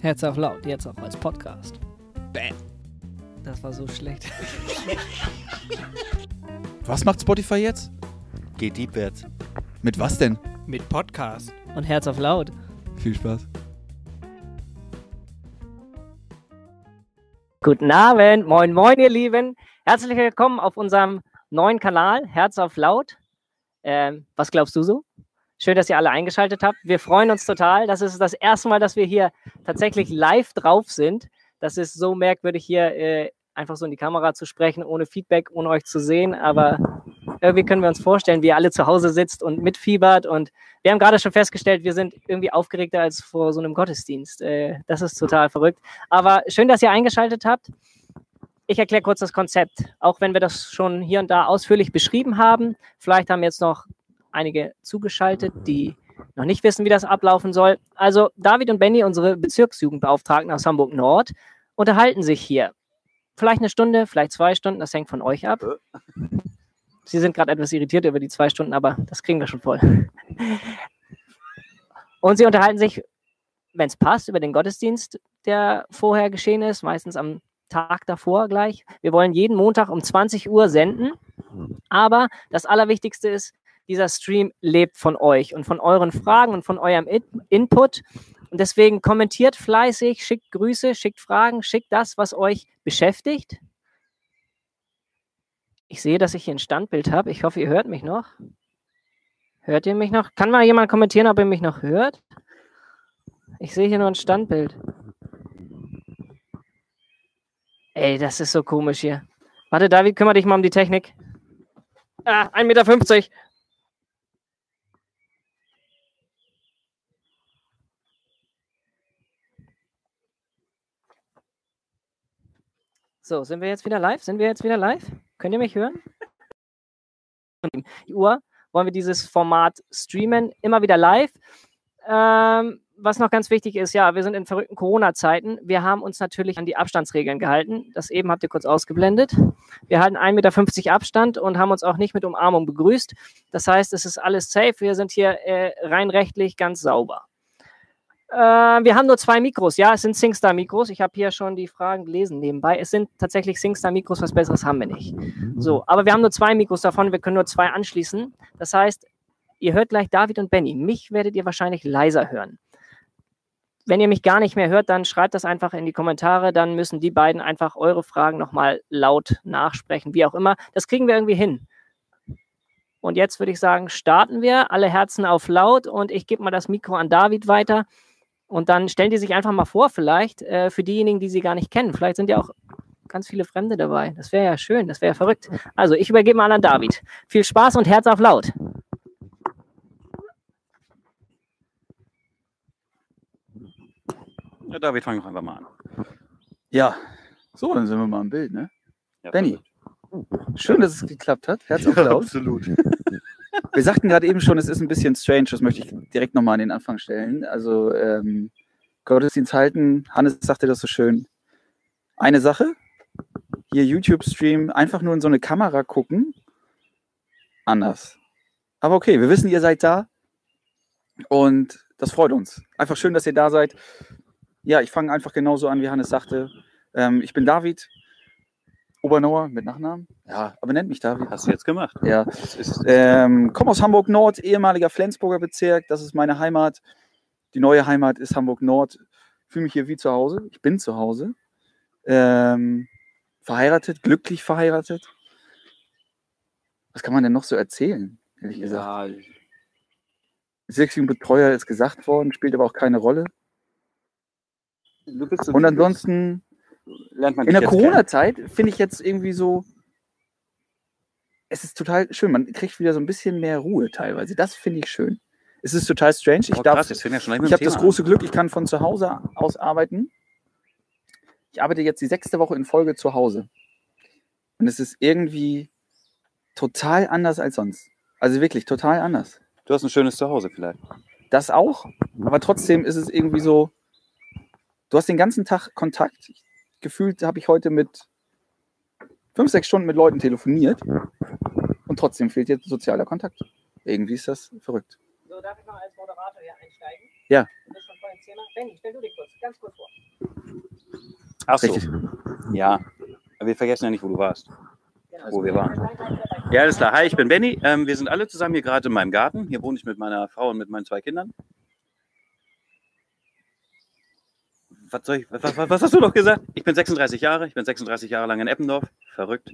Herz auf laut, jetzt auch als Podcast. Bam. Das war so schlecht. Was macht Spotify jetzt? Geht deepwärts. Mit was denn? Mit Podcast. Und Herz auf laut. Viel Spaß. Guten Abend, moin moin ihr Lieben. Herzlich willkommen auf unserem neuen Kanal Herz auf laut. Ähm, was glaubst du so? Schön, dass ihr alle eingeschaltet habt. Wir freuen uns total. Das ist das erste Mal, dass wir hier tatsächlich live drauf sind. Das ist so merkwürdig, hier äh, einfach so in die Kamera zu sprechen, ohne Feedback, ohne euch zu sehen. Aber irgendwie können wir uns vorstellen, wie ihr alle zu Hause sitzt und mitfiebert. Und wir haben gerade schon festgestellt, wir sind irgendwie aufgeregter als vor so einem Gottesdienst. Äh, das ist total verrückt. Aber schön, dass ihr eingeschaltet habt. Ich erkläre kurz das Konzept, auch wenn wir das schon hier und da ausführlich beschrieben haben. Vielleicht haben jetzt noch einige zugeschaltet, die noch nicht wissen, wie das ablaufen soll. Also David und Benny, unsere Bezirksjugendbeauftragten aus Hamburg Nord, unterhalten sich hier. Vielleicht eine Stunde, vielleicht zwei Stunden, das hängt von euch ab. Sie sind gerade etwas irritiert über die zwei Stunden, aber das kriegen wir schon voll. Und sie unterhalten sich, wenn es passt, über den Gottesdienst, der vorher geschehen ist, meistens am Tag davor gleich. Wir wollen jeden Montag um 20 Uhr senden. Aber das Allerwichtigste ist, dieser Stream lebt von euch und von euren Fragen und von eurem In Input. Und deswegen kommentiert fleißig, schickt Grüße, schickt Fragen, schickt das, was euch beschäftigt. Ich sehe, dass ich hier ein Standbild habe. Ich hoffe, ihr hört mich noch. Hört ihr mich noch? Kann mal jemand kommentieren, ob ihr mich noch hört? Ich sehe hier nur ein Standbild. Ey, das ist so komisch hier. Warte, David, kümmere dich mal um die Technik. Ah, 1,50 Meter. So, sind wir jetzt wieder live? Sind wir jetzt wieder live? Könnt ihr mich hören? Die Uhr wollen wir dieses Format streamen, immer wieder live. Ähm, was noch ganz wichtig ist, ja, wir sind in verrückten Corona-Zeiten. Wir haben uns natürlich an die Abstandsregeln gehalten. Das eben habt ihr kurz ausgeblendet. Wir halten 1,50 Meter Abstand und haben uns auch nicht mit Umarmung begrüßt. Das heißt, es ist alles safe. Wir sind hier äh, rein rechtlich ganz sauber. Äh, wir haben nur zwei Mikros. Ja, es sind SingStar-Mikros. Ich habe hier schon die Fragen gelesen nebenbei. Es sind tatsächlich SingStar-Mikros. Was Besseres haben wir nicht. So, aber wir haben nur zwei Mikros davon. Wir können nur zwei anschließen. Das heißt, ihr hört gleich David und Benny. Mich werdet ihr wahrscheinlich leiser hören. Wenn ihr mich gar nicht mehr hört, dann schreibt das einfach in die Kommentare. Dann müssen die beiden einfach eure Fragen nochmal laut nachsprechen, wie auch immer. Das kriegen wir irgendwie hin. Und jetzt würde ich sagen, starten wir. Alle Herzen auf laut und ich gebe mal das Mikro an David weiter. Und dann stellen die sich einfach mal vor, vielleicht, äh, für diejenigen, die sie gar nicht kennen. Vielleicht sind ja auch ganz viele Fremde dabei. Das wäre ja schön, das wäre ja verrückt. Also, ich übergebe mal an David. Viel Spaß und Herz auf laut. Ja, David, fang doch einfach mal an. Ja. So, dann sind wir mal im Bild, ne? Ja, Benny. Schön, dass es geklappt hat. Herz auf laut. absolut. Wir sagten gerade eben schon, es ist ein bisschen strange, das möchte ich direkt nochmal an den Anfang stellen. Also ähm, Gottesdienst halten, Hannes sagte das so schön. Eine Sache, hier YouTube-Stream, einfach nur in so eine Kamera gucken, anders. Aber okay, wir wissen, ihr seid da und das freut uns. Einfach schön, dass ihr da seid. Ja, ich fange einfach genauso an, wie Hannes sagte. Ähm, ich bin David, Obernauer mit Nachnamen. Ja, aber nennt mich David. Hast du jetzt gemacht? Ja. Ähm, komme aus Hamburg Nord, ehemaliger Flensburger Bezirk. Das ist meine Heimat. Die neue Heimat ist Hamburg Nord. Fühle mich hier wie zu Hause. Ich bin zu Hause. Ähm, verheiratet, glücklich verheiratet. Was kann man denn noch so erzählen, ehrlich gesagt? ja, Betreuer ist gesagt worden, spielt aber auch keine Rolle. du bist so Und ansonsten lernt man in der. Corona-Zeit finde ich jetzt irgendwie so, es ist total schön. Man kriegt wieder so ein bisschen mehr Ruhe teilweise. Das finde ich schön. Es ist total strange. Ich Oh, darf ja Ich habe das große. Glück, ich kann von zu Hause aus arbeiten. Ich arbeite jetzt die sechste Woche in Folge zu Hause. Und es ist irgendwie total anders als sonst. Also wirklich total anders. Du hast ein schönes Zuhause vielleicht. Das auch, aber trotzdem ist es irgendwie so, du hast den ganzen Tag Kontakt. Gefühlt habe ich heute mit fünf, sechs Stunden mit Leuten telefoniert und trotzdem fehlt jetzt sozialer Kontakt. Irgendwie ist das verrückt. So, darf ich noch als Moderator hier einsteigen? Ja. Thema. Benny, stell du dich kurz, ganz kurz vor. Ach so, Richtig. ja. Aber wir vergessen ja nicht, wo du warst. Genau. Wo wir waren. Ja, alles klar. Hi, ich bin Benny. Ähm, wir sind alle zusammen hier gerade in meinem Garten. Hier wohne ich mit meiner Frau und mit meinen zwei Kindern. Was, soll ich, was, was, was hast du noch gesagt? Ich bin 36 Jahre. Ich bin 36 Jahre lang in Eppendorf. Verrückt.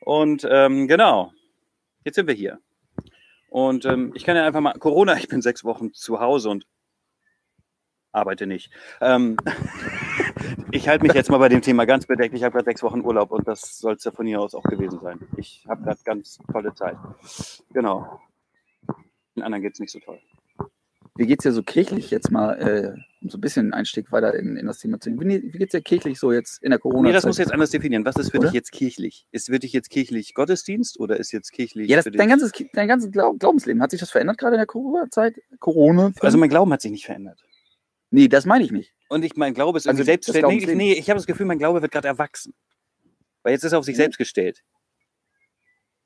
Und ähm, genau, jetzt sind wir hier. Und ähm, ich kann ja einfach mal, Corona, ich bin sechs Wochen zu Hause und arbeite nicht. Ähm, ich halte mich jetzt mal bei dem Thema ganz bedeckt. Ich habe gerade sechs Wochen Urlaub und das soll es ja von hier aus auch gewesen sein. Ich habe gerade ganz tolle Zeit. Genau. Den anderen geht es nicht so toll. Wie geht's dir so kirchlich jetzt mal, äh, um so ein bisschen einen Einstieg weiter in, in das Thema zu nehmen? Wie, wie geht's dir kirchlich so jetzt in der corona Nee, das muss ich jetzt anders definieren. Was ist für Oder? dich jetzt kirchlich? Ist für dich jetzt kirchlich Gottesdienst oder ist jetzt kirchlich Ja, das, dein ganzes, dein ganzes Glaub, Glaubensleben, hat sich das verändert gerade in der Corona-Zeit? Corona? also mein Glauben hat sich nicht verändert. nee, das meine ich nicht. Und ich mein Glaube ist Also selbst das nee, nee, ich habe das Gefühl, mein Glaube wird gerade erwachsen. Weil jetzt ist er auf sich selbst gestellt.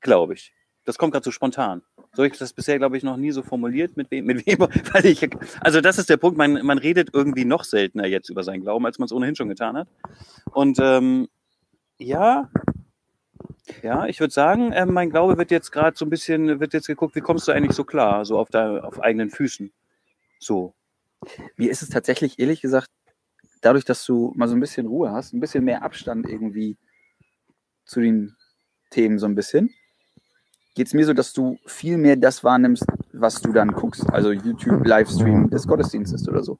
Glaube ich. Das kommt gerade so spontan. So habe ich das bisher, glaube ich, noch nie so formuliert, mit wem, mit wem, weil ich, also das ist der Punkt, man, man redet irgendwie noch seltener jetzt über seinen Glauben, als man es ohnehin schon getan hat. Und ähm, ja, ja, ich würde sagen, ähm, mein Glaube wird jetzt gerade so ein bisschen, wird jetzt geguckt, wie kommst du eigentlich so klar, so auf, da, auf eigenen Füßen. So. Mir ist es tatsächlich, ehrlich gesagt, dadurch, dass du mal so ein bisschen Ruhe hast, ein bisschen mehr Abstand irgendwie zu den Themen so ein bisschen, geht es mir so, dass du viel mehr das wahrnimmst, was du dann guckst. Also YouTube, Livestream des Gottesdienstes oder so.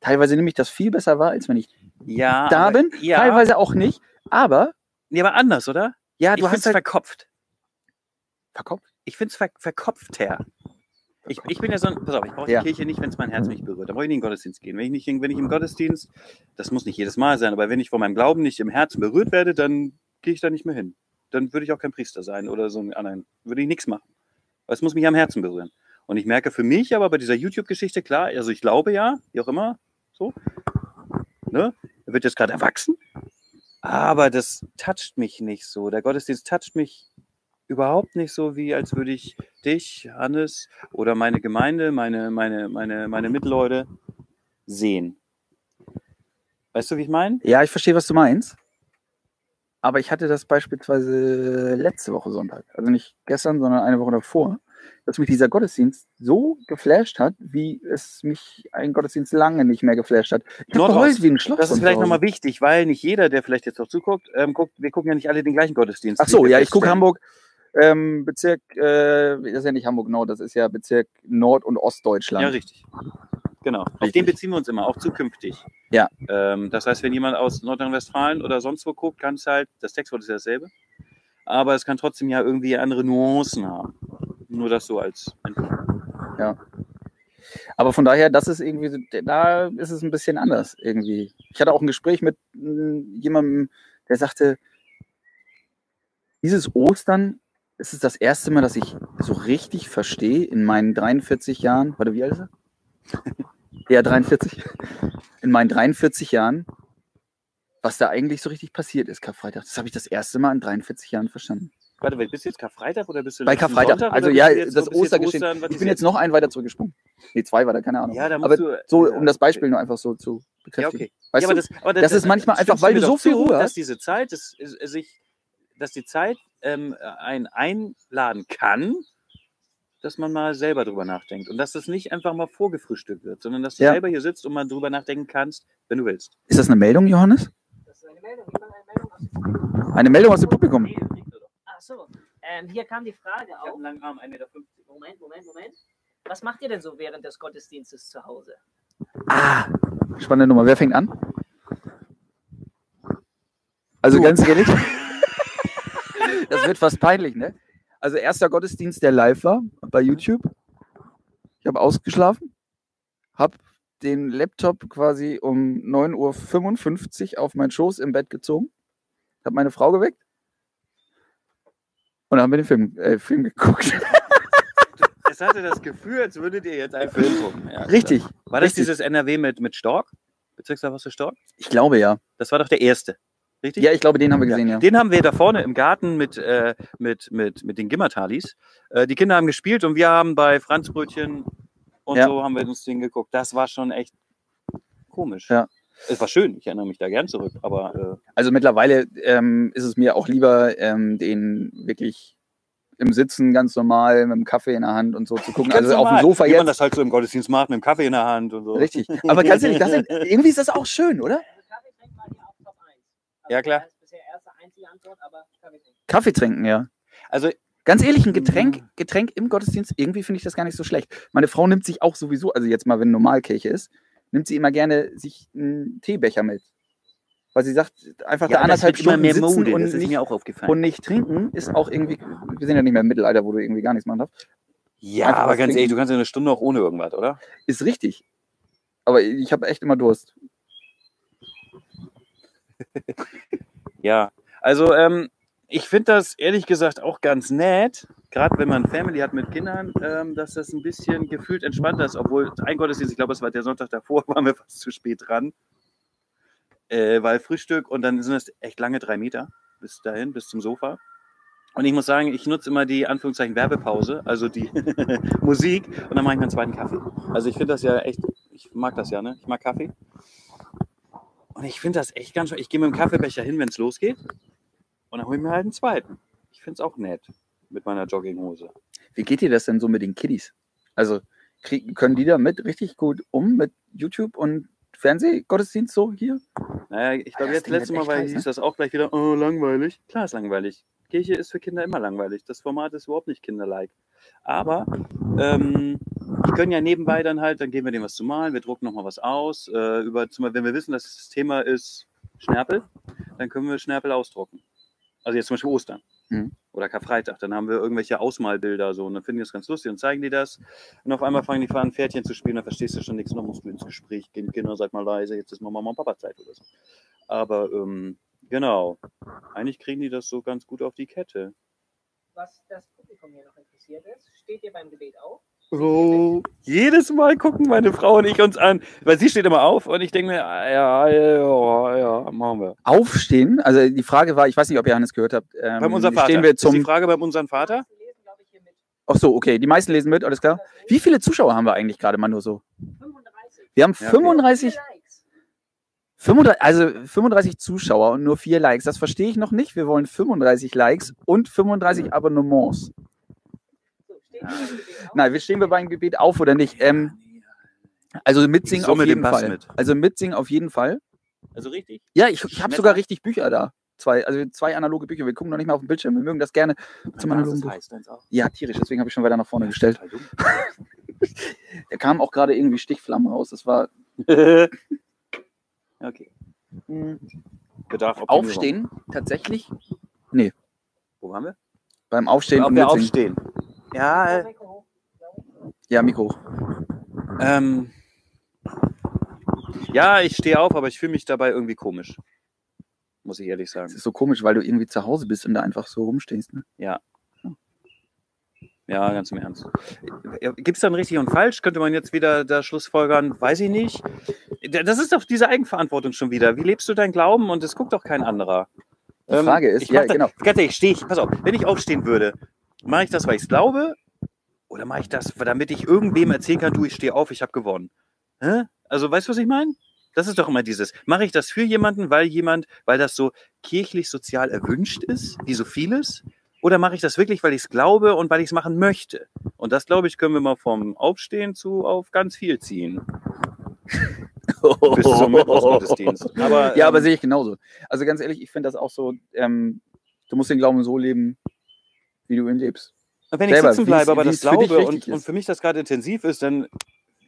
Teilweise nehme ich das viel besser wahr, als wenn ich Ja. da aber- bin. Ja. Teilweise auch nicht. Aber, Nee, aber anders, oder? ja, ich du finde hast es halt verkopft. verkopft. Ich finde es ver verkopfter. Ich, ich bin ja so ein, pass auf, ich brauche Ja. die Kirche nicht, wenn es mein Herz nicht berührt. Da brauche ich nicht in den Gottesdienst gehen. Wenn ich nicht, in- wenn ich im Gottesdienst, das muss nicht jedes Mal sein, aber wenn ich von meinem Glauben nicht im Herzen berührt werde, dann gehe ich da nicht mehr hin. Dann würde ich auch kein Priester sein oder so einen anderen, würde ich nichts machen. Weil es muss mich am Herzen berühren. Und ich merke für mich aber bei dieser YouTube-Geschichte, klar, also ich glaube ja, wie auch immer, so, ne, er wird jetzt gerade erwachsen, aber das toucht mich nicht so. Der Gottesdienst toucht mich überhaupt nicht so, wie als würde ich dich, Hannes, oder meine Gemeinde, meine, meine, meine, meine Mitleute sehen. Weißt du, wie ich meine? Ja, ich verstehe, was du meinst. Aber ich hatte das beispielsweise letzte Woche Sonntag, also nicht gestern, sondern eine Woche davor, dass mich dieser Gottesdienst so geflasht hat, wie es mich ein Gottesdienst lange nicht mehr geflasht hat. Ich habe geheult wie ein Schloss. Das ist vielleicht nochmal wichtig, weil nicht jeder, der vielleicht jetzt noch zuguckt, ähm, guckt, wir gucken ja nicht alle den gleichen Gottesdienst. Ach so, ja, ich gucke. Hamburg, ähm, Bezirk, äh, das ist ja nicht Hamburg Nord, das ist ja Bezirk Nord- und Ostdeutschland. Ja, richtig. Genau. Auf Richtig. den beziehen wir uns immer, auch zukünftig. Ja. Ähm, das heißt, wenn jemand aus Nordrhein-Westfalen oder sonst wo guckt, kann es halt, das Textwort ist ja dasselbe, aber es kann trotzdem ja irgendwie andere Nuancen haben. Nur das so als Info. Aber von daher, das ist irgendwie, da ist es ein bisschen anders irgendwie. Ich hatte auch ein Gespräch mit mm, jemandem, der sagte, dieses Ostern ist es das erste Mal, dass ich so richtig verstehe in meinen 43 Jahren, warte, wie alt ist er? Ja, 43. In meinen 43 Jahren, was da eigentlich so richtig passiert ist, Karfreitag. Das habe ich das erste Mal in 43 Jahren verstanden. Warte, bist du jetzt Karfreitag oder bist du Bei Karfreitag. Sonntag, Also ja, jetzt- das Ostergeschehen. Ostern, Ich bin jetzt noch einen weiter zurückgesprungen. Nee, zwei weiter, keine Ahnung. Ja, da musst Aber du, so, ja, um das Beispiel okay. nur einfach so zu Ja, bekräftigen. okay. Weißt ja, aber du? das, aber das ist manchmal einfach, weil du so viel zu, Ruhe dass hast. diese Zeit, dass, äh, sich, dass die Zeit ähm, einen einladen kann, dass man mal selber drüber nachdenkt und dass das nicht einfach mal vorgefrühstückt wird, sondern dass du Ja. selber hier sitzt und mal drüber nachdenken kannst, wenn du willst. Ist das eine Meldung, Johannes? Das ist eine Meldung. Jemand eine Meldung aus dem Publikum? Eine Meldung aus dem Publikum. Ach so. Ähm, hier kam die Frage auf. langen Arm, 1,50 Meter. Moment, Moment, Moment. Was macht ihr denn so während des Gottesdienstes zu Hause? Ah, spannende Nummer. Wer fängt an? Also Du. ganz ehrlich, das wird fast peinlich, ne? Also erster Gottesdienst, der live war bei YouTube. Ich habe ausgeschlafen, habe den Laptop quasi um 9.55 Uhr auf meinen Schoß im Bett gezogen, habe meine Frau geweckt und dann haben wir den Film, äh, Film geguckt. Es hatte das Gefühl, als würdet ihr jetzt einen Film gucken. Ja, Richtig. War das richtig. dieses NRW mit, mit Stork? Bezirksverwaltung Stork? Ich glaube ja. Das war doch der erste. Richtig? Ja, ich glaube, den haben wir gesehen, ja. Den haben wir da vorne im Garten mit, äh, mit, mit, mit den Gimmertalis. Äh, die Kinder haben gespielt und wir haben bei Franzbrötchen und Ja. so haben wir uns den geguckt. Das war schon echt Komisch. Ja. Es war schön, ich erinnere mich da gern zurück, aber Also mittlerweile ähm, ist es mir auch lieber, ähm, den wirklich im Sitzen ganz normal mit dem Kaffee in der Hand und so zu gucken. äh, ganz also auf dem normal, Sofa wie man jetzt. das halt so im Gottesdienst macht, mit dem Kaffee in der Hand und so. Richtig. Aber ganz ehrlich, sind, irgendwie ist das auch schön, oder? Kaffee trinken war hier auch Top 1. Ja, klar. Das ist bisher erste einzige Antwort, aber Kaffee trinken. Kaffee trinken, ja. Also Ganz ehrlich, ein Getränk, Ja. Getränk im Gottesdienst, irgendwie finde ich das gar nicht so schlecht. Meine Frau nimmt sich auch sowieso, also jetzt mal, wenn Normalkirche ist, nimmt sie immer gerne sich einen Teebecher mit. Weil sie sagt, einfach da anderthalb Stunden sitzen und, nicht, auch aufgefallen. und nicht trinken, ist auch irgendwie, wir sind ja nicht mehr im Mittelalter, wo du irgendwie gar nichts machen darfst. ja, einfach aber ganz trinken. ehrlich, du kannst ja eine Stunde auch ohne irgendwas, oder? Ist richtig. Aber ich habe echt immer Durst. Ja, also ähm, ich finde das ehrlich gesagt auch ganz nett, gerade wenn man Family hat mit Kindern, ähm, dass das ein bisschen gefühlt entspannter ist, obwohl ein Gottesdienst, ich glaube, es war der Sonntag davor, waren wir fast zu spät dran, äh, weil Frühstück und dann sind es echt lange drei Meter bis dahin, bis zum Sofa. Und ich muss sagen, ich nutze immer die Anführungszeichen Werbepause, also die Musik, und dann mache ich mir einen zweiten Kaffee. Also ich finde das ja echt, ich mag das ja, ne? Ich mag Kaffee. Und ich finde das echt ganz schön. Ich gehe mit dem Kaffeebecher hin, wenn es losgeht. Und dann hole ich mir halt einen zweiten. Ich finde es auch nett mit meiner Jogginghose. Wie geht dir das denn so mit den Kiddies? Also krieg, können die damit richtig gut um mit YouTube und Fernsehgottesdienst so hier? Naja, ich glaube, jetzt letztes Mal war, heiß, hieß ne? das auch gleich wieder, oh, langweilig. Klar ist langweilig. Kirche ist für Kinder immer langweilig. Das Format ist überhaupt nicht kinderlike. Aber ähm, die können ja nebenbei dann halt, dann geben wir denen was zu malen, wir drucken nochmal was aus. Äh, über, zum Beispiel, wenn wir wissen, dass das Thema ist Schnärpel, dann können wir Schnärpel ausdrucken. Also jetzt zum Beispiel Ostern Mhm. oder Karfreitag. Dann haben wir irgendwelche Ausmalbilder so und dann finden die das ganz lustig und zeigen die das. Und auf einmal fangen die an, Pferdchen zu spielen, dann verstehst du schon nichts und dann musst du ins Gespräch gehen. Kinder, seid mal leise, jetzt ist mal Mama und Papa Zeit oder so. Aber ähm, genau, eigentlich kriegen die das so ganz gut auf die Kette. Was das Publikum hier noch interessiert ist, steht ihr beim Gebet auf? Oh, jedes Mal gucken meine Frau und ich uns an, weil sie steht immer auf und ich denke mir, ah, ja, ja, ja, machen wir. Aufstehen, also die Frage war, ich weiß nicht, ob ihr Hannes gehört habt. Ähm, Beim unserem Vater. Stehen wir ist die zum. Frage beim unserem Vater? Die lesen, glaube ich, hier mit. Ach so, okay, die meisten lesen mit, alles klar. Wie viele Zuschauer haben wir eigentlich gerade mal nur so? 35. Wir haben Ja, okay. 35, Vier Likes. 35, also 35 Zuschauer und nur vier Likes. Das verstehe ich noch nicht. Wir wollen 35 Likes und 35 Abonnements. Nein, wir stehen wir beim Gebet auf oder nicht? Ähm, also mitsingen auf jeden Fall. mit. Also mitsingen auf jeden Fall. Also richtig? Ja, ich, ich habe sogar richtig Bücher da. Zwei, also zwei analoge Bücher. Wir gucken noch nicht mal auf den Bildschirm. Wir mögen das gerne zum analogen Buch. heißt auch. Ja, tierisch. Deswegen habe ich schon weiter nach vorne gestellt. Total dumm. Da kamen auch gerade irgendwie Stichflammen raus. Das war okay. mh, Bedarf. Aufstehen tatsächlich. Wo waren wir? Beim Aufstehen Ob wir aufstehen. Ja, äh, Mikro hoch. Ja, Mikro hoch. ähm, ja, ich stehe auf, aber ich fühle mich dabei irgendwie komisch. Muss ich ehrlich Es sagen. ist so komisch, weil du irgendwie zu Hause bist und da einfach so rumstehst. Ne? Ja, ganz im Ernst. Gibt es dann richtig und falsch? Könnte man jetzt wieder da Schlussfolgern? Weiß ich nicht. Das ist doch diese Eigenverantwortung schon wieder. Wie lebst du deinen Glauben und es guckt doch kein anderer? Die Frage ist, ich mach ja, da, genau. Ganz ehrlich, stehe ich, pass auf, wenn ich aufstehen würde, mache ich das, weil ich es glaube? Oder mache ich das, damit ich irgendwem erzählen kann, du, ich stehe auf, ich habe gewonnen? Hä? Also, weißt du, was ich meine? Das ist doch immer dieses. Mache ich das für jemanden, weil jemand, weil das so kirchlich sozial erwünscht ist, wie so vieles? Oder mache ich das wirklich, weil ich es glaube und weil ich es machen möchte? Und das, glaube ich, können wir mal vom Aufstehen zu auf ganz viel ziehen. Bis zum Mittwochsgottesdienst. Aber, ja, aber ähm, sehe ich genauso. Also ganz ehrlich, ich finde das auch so, ähm, du musst den Glauben so leben, wie du ihn lebst. Und wenn ich selber, sitzen wie es- bleibe, aber das glaube und, und für mich das gerade intensiv ist, dann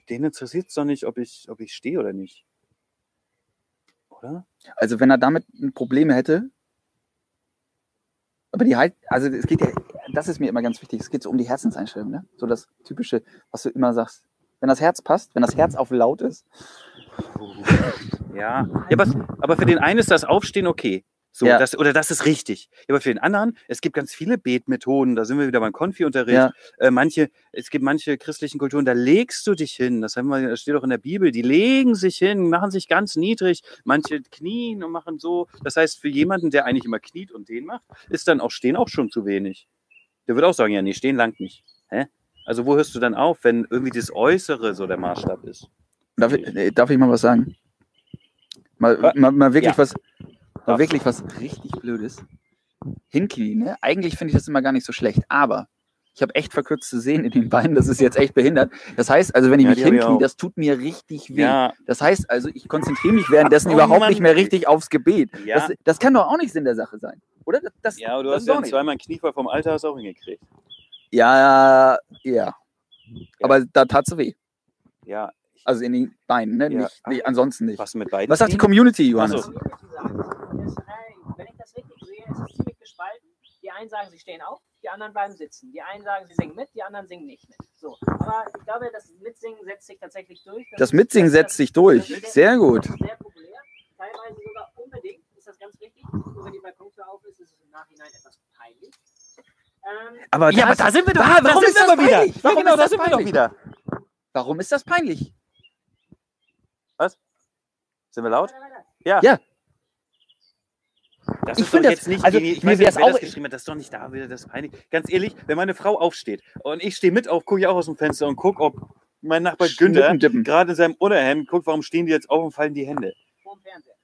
den interessiert es doch nicht, ob ich, ob ich stehe oder nicht. Oder? Also wenn er damit Probleme hätte, aber die halt, also es geht ja, das ist mir immer ganz wichtig, es geht so um die Herzenseinstellung, ne? So das typische, was du immer sagst. Wenn das Herz passt, wenn das Herz auf laut ist, Ja. ja aber, aber für den einen ist das Aufstehen okay. So, Ja. das, oder das ist richtig. Aber für den anderen, es gibt ganz viele Betmethoden, da sind wir wieder beim Konfi-Unterricht. Ja. Äh, manche, es gibt manche christlichen Kulturen, da legst du dich hin. Das, haben wir, das steht auch in der Bibel. Die legen sich hin, machen sich ganz niedrig. Manche knien und machen so. Das heißt, für jemanden, der eigentlich immer kniet und den macht, ist dann auch Stehen auch schon zu wenig. Der wird auch sagen, ja, nee, Stehen langt nicht. Hä? Also wo hörst du dann auf, wenn irgendwie das Äußere so der Maßstab ist? Darf ich, äh, darf ich mal was sagen? Mal, mal, mal wirklich ja. was, mal wirklich was richtig Blödes. Hinknien, ne? Eigentlich finde ich das immer gar nicht so schlecht, aber ich habe echt verkürzte Sehnen in den Beinen, das ist jetzt echt behindert. Das heißt also, wenn ich Ja, mich hinknie, auch. das tut mir richtig weh. Ja, Das heißt also, ich konzentriere mich währenddessen Ach, oh überhaupt Mann. nicht mehr richtig aufs Gebet. ja. Das, das kann doch auch nicht Sinn der Sache sein, oder? Das, das, ja, aber du hast ja zweimal einen Kniefall vom Alter hast auch hingekriegt. Ja, ja. Aber da tat es weh. Ja, Also in den Beinen, ne? Ja. Nicht, nicht, ansonsten nicht. was mit beiden? Was sagt die? Community, Johannes? Ach so. Ist, äh, wenn ich das richtig sehe, ist es ziemlich gespalten. Die einen sagen, sie stehen auf, die anderen bleiben sitzen. Die einen sagen, sie singen mit, die anderen singen nicht mit. So. Aber ich glaube, das Mitsingen setzt sich tatsächlich durch. Das Mitsingen setzt sich durch. das Sehr gut. Sehr populär. Teilweise sogar unbedingt ist das ganz wichtig. Nur wenn die Balkontür auf ist, ist es im Nachhinein etwas peinlich. Ähm, Aber, Ja, aber da sind wir doch, warum sind ist wir das wieder. Warum genau, ist da das doch peinlich? wieder. warum ist das peinlich? Sind wir laut? Ja. Ja. Das Ich ist find doch das- jetzt nicht, also, ich mir weiß nicht, wer auch- das geschrieben hat, das ist doch nicht da wieder das peinlich. Ganz ehrlich, wenn meine Frau aufsteht und ich stehe mit auf, gucke ich auch aus dem Fenster und gucke, ob mein Nachbar Günther gerade in seinem Unterhemd guckt, warum stehen die jetzt auf und fallen die Hände? Vorm Fernseher.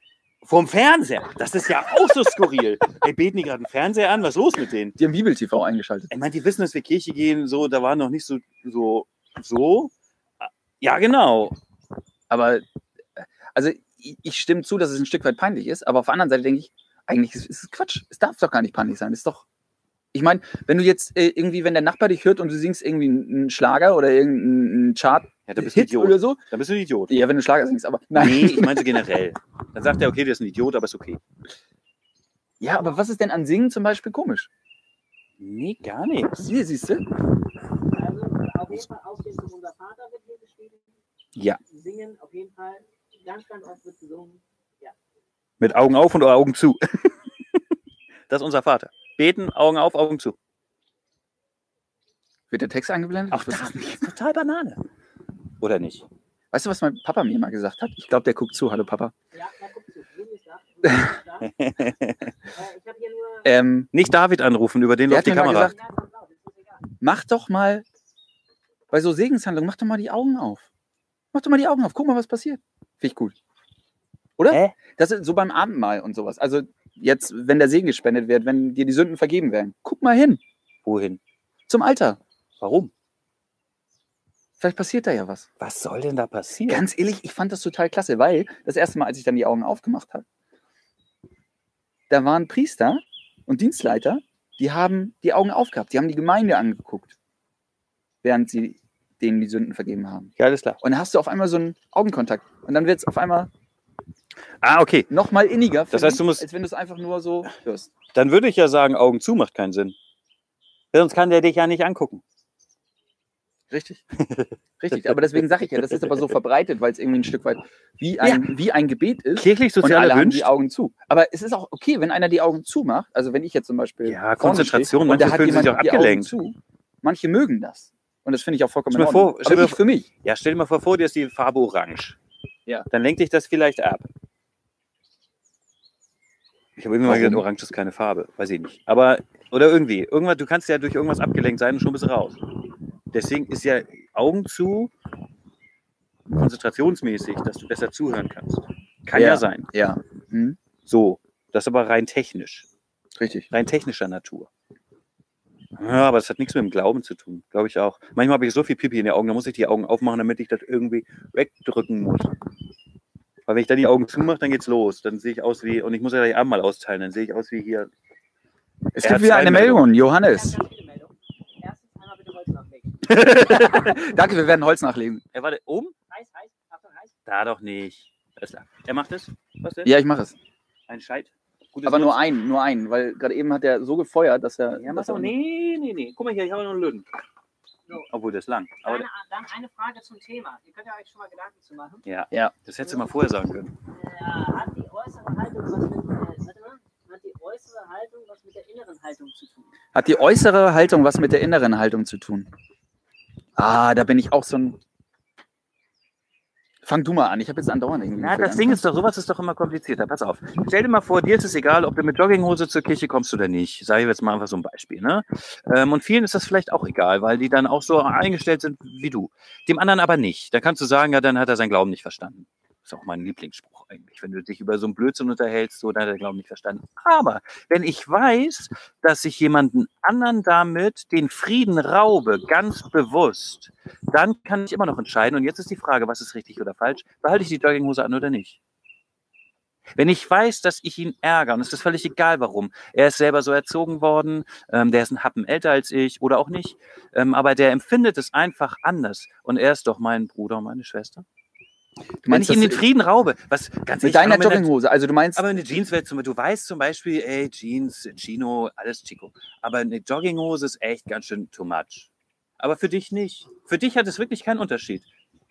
Vom Fernseher. Das ist ja auch so skurril. Ey, beten die gerade einen Fernseher an? Was ist los mit denen? Die haben Bibel-TV eingeschaltet. Ich meine, die wissen, dass wir Kirche gehen, so, da war noch nicht so, so, so. Ja, genau. Aber, äh, also ich, ich stimme zu, dass es ein Stück weit peinlich ist, aber auf der anderen Seite denke ich, eigentlich ist ist es Quatsch. Es darf doch gar nicht peinlich sein. Es ist doch. Ich meine, wenn du jetzt äh, irgendwie, wenn der Nachbar dich hört und du singst irgendwie einen Schlager oder irgendeinen Chart Ja, da bist du ein Idiot. oder so, Da bist du ein Idiot. ja, wenn du Schlager singst, aber nein. Nee, ich meinte generell. Dann sagt er, okay, der ist ein Idiot, aber ist okay. Ja, aber was ist denn an Singen zum Beispiel komisch? Nee, gar nichts. Hier siehst du? Also auf jeden Fall von unser Vater geschrieben. Ja. Singen auf jeden Fall. Ganz, ganz oft wird gesungen. Mit Augen auf und Augen zu. Das ist unser Vater. Beten, Augen auf, Augen zu. Wird der Text? Auch Ich weiß das ist total Banane. Oder nicht? Weißt du, was mein Papa mir mal gesagt hat? Ich glaube, der guckt zu. Hallo Papa. Ja, na guck zu. Äh. Ähm, Nicht David anrufen, über den Der läuft die Kamera. gesagt- Ja, mach doch mal bei so Segenshandlungen, mach doch mal die Augen auf. Mach doch mal die Augen auf. Guck mal, was passiert. Finde ich gut. Oder? Hä? Das ist so beim Abendmahl und sowas. Also jetzt, wenn der Segen gespendet wird, wenn dir die Sünden vergeben werden. Guck mal hin. Wohin? Zum Altar. Warum? Vielleicht passiert da ja was. Was soll denn da passieren? Ganz ehrlich, ich fand das total klasse, weil das erste Mal, als ich dann die Augen aufgemacht habe, da waren Priester und Dienstleiter, die haben die Augen aufgehabt, die haben die Gemeinde angeguckt, während sie denen die Sünden vergeben haben. ja, alles klar. Und dann hast du auf einmal so einen Augenkontakt. Und dann wird es auf einmal Ah, okay. noch mal inniger, Das heißt, du musst- als wenn du es einfach nur so hörst. Dann würde ich ja sagen, Augen zu macht keinen Sinn. Sonst kann der dich ja nicht angucken. Richtig. Richtig. Aber deswegen sage ich ja, das ist aber so verbreitet, weil es irgendwie ein Stück weit wie ein, wie ein Gebet ist. Kirchlich Und alle haben die Augen zu. Aber es ist auch okay, wenn einer die Augen zumacht. Also wenn ich jetzt zum Beispiel. Ja, Konzentration, stehe und da manche hat fühlen sich auch die abgelenkt. Augen zu. Manche mögen das. Und das finde ich auch vollkommen Stell in Ordnung. vor- stell Aber ich für mich. Ja, stell dir mal vor, vor dir ist die Farbe orange. Ja. Dann lenkt dich das vielleicht ab. Ich habe immer mal gedacht, orange ist keine Farbe. Weiß ich nicht. Aber, oder irgendwie. Irgendwas, du kannst ja durch irgendwas abgelenkt sein und schon bist du raus. Deswegen ist ja Augen zu konzentrationsmäßig, dass du besser zuhören kannst. Kann ja, Ja. sein. Ja. Hm? So. Das ist aber rein technisch. Richtig. Rein technischer Natur. Ja, aber das hat nichts mit dem Glauben zu tun, glaube ich auch. Manchmal habe ich so viel Pipi in den Augen, da muss ich die Augen aufmachen, damit ich das irgendwie wegdrücken muss. Weil wenn ich dann die Augen zumache, dann geht's los. Dann sehe ich aus wie, und ich muss ja gleich Abendmahl austeilen, dann sehe ich aus wie hier. Es gibt wieder eine. Meldung. Johannes. einmal. Danke, wir werden Holz nachlegen. Er war oben? Heiß, heiß, Achtung, heiß. Da doch nicht. Er macht es? Was denn? Ja, ich mache es. Ein Scheit? Gutes Aber nur einen, nur einen. Weil gerade eben hat er so gefeuert, dass er. Ja, dass er Nee, nee, nee. Guck mal hier, ich habe noch einen Löwen. So. Obwohl, das ist lang. Aber Dann, dann eine Frage zum Thema. Ihr könnt ja euch schon mal Gedanken zu machen. ja, Ja. das hättest du mal vorher sagen können. Äh, hat die äußere Haltung was mit, äh, warte mal, hat die äußere Haltung was mit der inneren Haltung zu tun? Hat die äußere Haltung was mit der inneren Haltung zu tun? Ah, da bin ich auch so ein. Fang du mal an. Ich habe jetzt andauernd irgendwie. Na, das Ding ist doch, sowas ist doch immer komplizierter. Pass auf. Stell dir mal vor, dir ist es egal, ob du mit Jogginghose zur Kirche kommst oder nicht. Sage ich jetzt mal einfach so ein Beispiel. Ne? Ähm, und vielen ist das vielleicht auch egal, weil die dann auch so eingestellt sind wie du. Dem anderen aber nicht. Da kannst du sagen, ja, dann hat er seinen Glauben nicht verstanden. Ist auch mein Lieblingsspruch. eigentlich, wenn du dich über so einen Blödsinn unterhältst, so, dann hat er, glaube ich, nicht verstanden. Aber wenn ich weiß, dass ich jemanden anderen damit den Frieden raube, ganz bewusst, dann kann ich immer noch entscheiden. Und jetzt ist die Frage, was ist richtig oder falsch? Behalte ich die Jogginghose an oder nicht? Wenn ich weiß, dass ich ihn ärgere, und es ist völlig egal warum, er ist selber so erzogen worden, ähm, der ist ein Happen älter als ich oder auch nicht, ähm, aber der empfindet es einfach anders. Und er ist doch mein Bruder und meine Schwester. Du Wenn ich ihm den Frieden raube, was ganz mit deiner Jogginghose, also du meinst, aber eine Jeanswelt, zum Beispiel, du weißt zum Beispiel, ey, Jeans, Chino, alles Chico. Aber eine Jogginghose ist echt ganz schön too much. Aber für dich nicht. Für dich hat es wirklich keinen Unterschied.